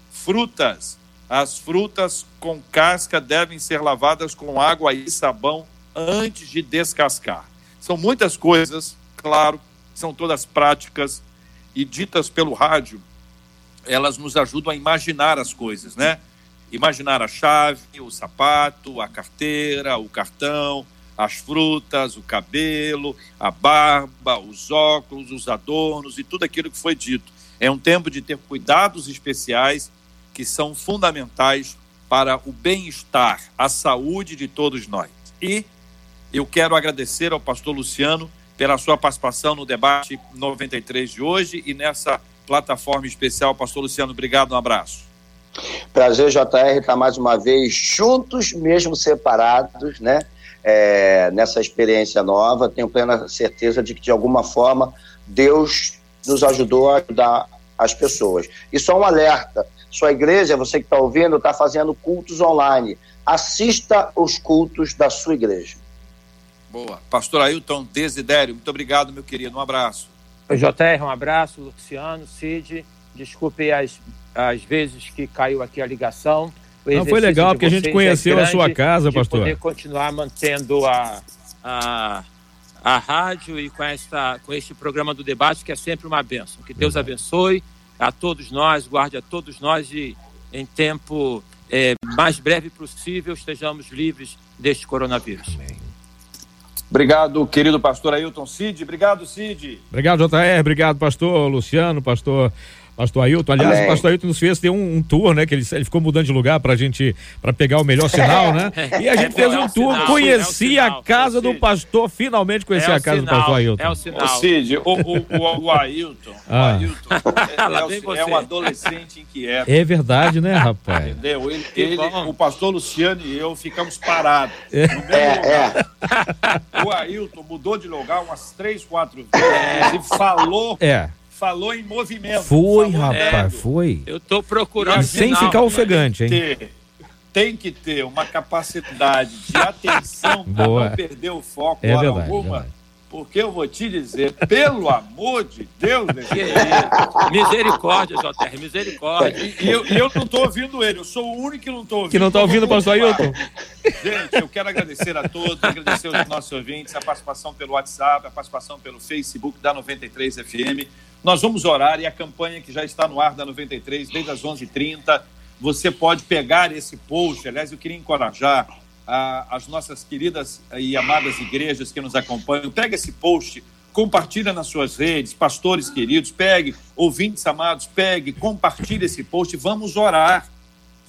Frutas. As frutas com casca devem ser lavadas com água e sabão antes de descascar. São muitas coisas, claro, são todas práticas e ditas pelo rádio, elas nos ajudam a imaginar as coisas, né? imaginar a chave, o sapato, a carteira, o cartão, as frutas, o cabelo, a barba, os óculos, os adornos e tudo aquilo que foi dito. É um tempo de ter cuidados especiais que são fundamentais para o bem-estar, a saúde de todos nós. E eu quero agradecer ao pastor Luciano pela sua participação no debate 93 de hoje e nessa plataforma especial. Pastor Luciano, obrigado, um abraço. Prazer, JR, estar mais uma vez juntos, mesmo separados, né? É, nessa experiência nova. Tenho plena certeza de que, de alguma forma, Deus nos ajudou a ajudar as pessoas. E só um alerta: sua igreja, você que está ouvindo, está fazendo cultos online. Assista os cultos da sua igreja. Boa. Pastor Ailton Desidério, muito obrigado, meu querido. Um abraço. JR, um abraço. Luciano, Cid, desculpe as as vezes que caiu aqui a ligação. Não, foi legal, porque a gente conheceu é a sua casa, pastor. poder continuar mantendo a, a, a rádio e com, esta, com este programa do debate, que é sempre uma bênção. Que Deus abençoe a todos nós, guarde a todos nós e em tempo é, mais breve possível estejamos livres deste coronavírus. Amém. Obrigado, querido pastor Ailton Cid. Obrigado, Cid. Obrigado, JR. Obrigado, pastor Luciano, pastor Pastor Ailton, aliás, Amém. o pastor Ailton nos fez ter um, um tour, né? Que ele, ele, ficou mudando de lugar pra gente, pra pegar o melhor sinal, né? E a gente fez um tour, conheci é a casa do pastor, finalmente conheci é a casa sinal, do pastor Ailton. É o sinal. Ô, Cid, o, o, o, Ailton, ah. o Ailton é, [laughs] é, um adolescente inquieto. É verdade, né, rapaz? Entendeu? Ele, ele o pastor Luciano e eu ficamos parados. [laughs] É, é. O Ailton mudou de lugar umas três, quatro vezes e falou. É falou em movimento. Foi, rapaz, foi. Eu tô procurando. sem ficar ofegante, hein? Ter, tem que ter uma capacidade de atenção para não perder o foco é verdade, alguma. É verdade. Porque eu vou te dizer, pelo amor de Deus, misericórdia, JR, misericórdia. E eu, e eu não estou ouvindo ele, eu sou o único que não estou ouvindo. Que não está ouvindo, pastor Ailton? Gente, eu quero agradecer a todos, agradecer aos nossos ouvintes, a participação pelo WhatsApp, a participação pelo Facebook da 93 FM. Nós vamos orar e a campanha que já está no ar da 93, desde as 11h30, você pode pegar esse post. Aliás, eu queria encorajar a, as nossas queridas e amadas igrejas que nos acompanham. Pega esse post, compartilha nas suas redes, pastores queridos, pegue, ouvintes amados, pegue, compartilhe esse post. Vamos orar.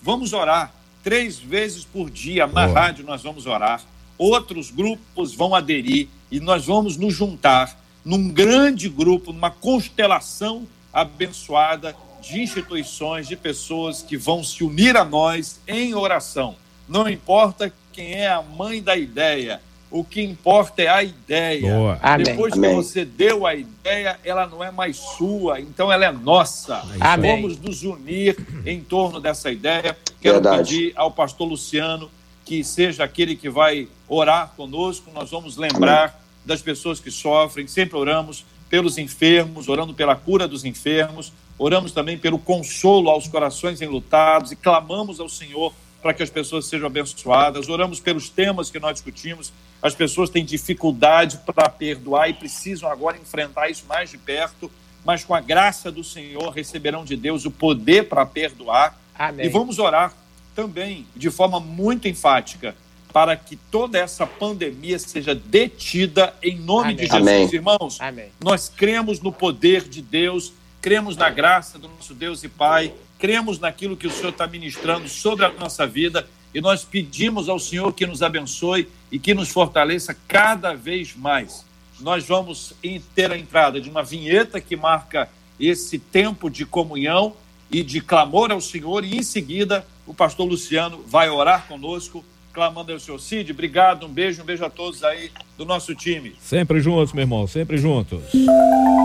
Vamos orar. Três vezes por dia na Boa. rádio nós vamos orar. Outros grupos vão aderir e nós vamos nos juntar num grande grupo, numa constelação abençoada de instituições, de pessoas que vão se unir a nós em oração. Não importa quem é a mãe da ideia, o que importa é a ideia. Boa. Depois Amém. que você deu a ideia, ela não é mais sua, então ela é nossa. Amém. Vamos nos unir em torno dessa ideia. Quero Verdade. pedir ao pastor Luciano que seja aquele que vai orar conosco. Nós vamos lembrar Amém das pessoas que sofrem, sempre oramos pelos enfermos, orando pela cura dos enfermos, oramos também pelo consolo aos corações enlutados e clamamos ao Senhor para que as pessoas sejam abençoadas, oramos pelos temas que nós discutimos. As pessoas têm dificuldade para perdoar e precisam agora enfrentar isso mais de perto, mas com a graça do Senhor receberão de Deus o poder para perdoar. Amém. E vamos orar também de forma muito enfática para que toda essa pandemia seja detida em nome Amém. de Jesus, Amém. irmãos. Amém. Nós cremos no poder de Deus, cremos na graça do nosso Deus e Pai, cremos naquilo que o Senhor está ministrando sobre a nossa vida e nós pedimos ao Senhor que nos abençoe e que nos fortaleça cada vez mais. Nós vamos ter a entrada de uma vinheta que marca esse tempo de comunhão e de clamor ao Senhor, e em seguida o pastor Luciano vai orar conosco clamando ao seu Cid. Obrigado, um beijo, um beijo a todos aí do nosso time. Sempre juntos, meu irmão, sempre juntos.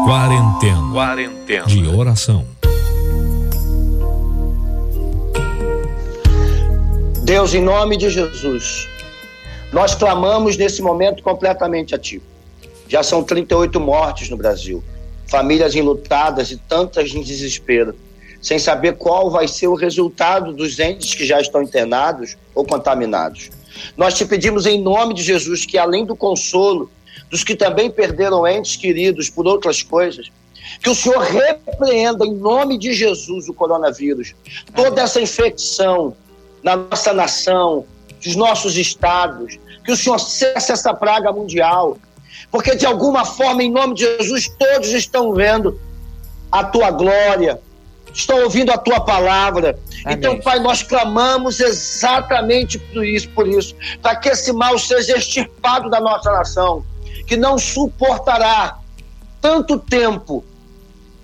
Quarentena. Quarentena. De oração. Deus, em nome de Jesus, nós clamamos nesse momento completamente a Ti. Já são 38 mortes no Brasil, famílias enlutadas e tantas em desespero sem saber qual vai ser o resultado dos entes que já estão internados ou contaminados. Nós te pedimos em nome de Jesus que, além do consolo dos que também perderam entes queridos por outras coisas, que o Senhor repreenda em nome de Jesus o coronavírus, toda essa infecção na nossa nação, nos nossos estados, que o Senhor cesse essa praga mundial, porque de alguma forma, em nome de Jesus, todos estão vendo a tua glória, estão ouvindo a tua palavra. Amém. Então, Pai, nós clamamos exatamente por isso, por isso, para que esse mal seja extirpado da nossa nação, que não suportará tanto tempo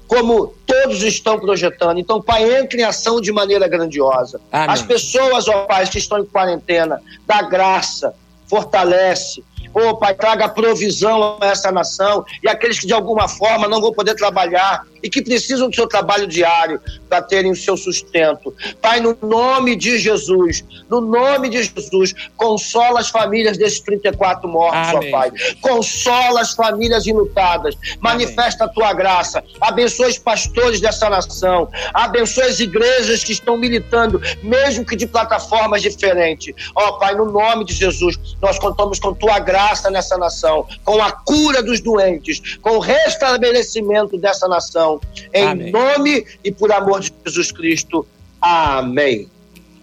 como todos estão projetando. Então, Pai, entre em ação de maneira grandiosa. Amém. As pessoas, ó Pai, que estão em quarentena, dá graça, fortalece, Oh, Pai, traga provisão a essa nação e aqueles que de alguma forma não vão poder trabalhar e que precisam do seu trabalho diário para terem o seu sustento. Pai, no nome de Jesus, no nome de Jesus, consola as famílias desses 34 mortos, ó Pai. Consola as famílias enlutadas. Manifesta Amém. a tua graça. Abençoa os pastores dessa nação. Abençoa as igrejas que estão militando, mesmo que de plataformas diferentes. Ó Pai, no nome de Jesus, nós contamos com tua graça gasta nessa nação, com a cura dos doentes, com o restabelecimento dessa nação. Em Amém. nome e por amor de Jesus Cristo. Amém.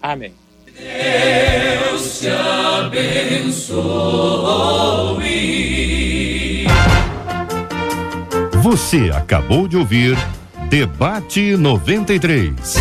Amém. Deus te abençoe. Você acabou de ouvir Debate 93.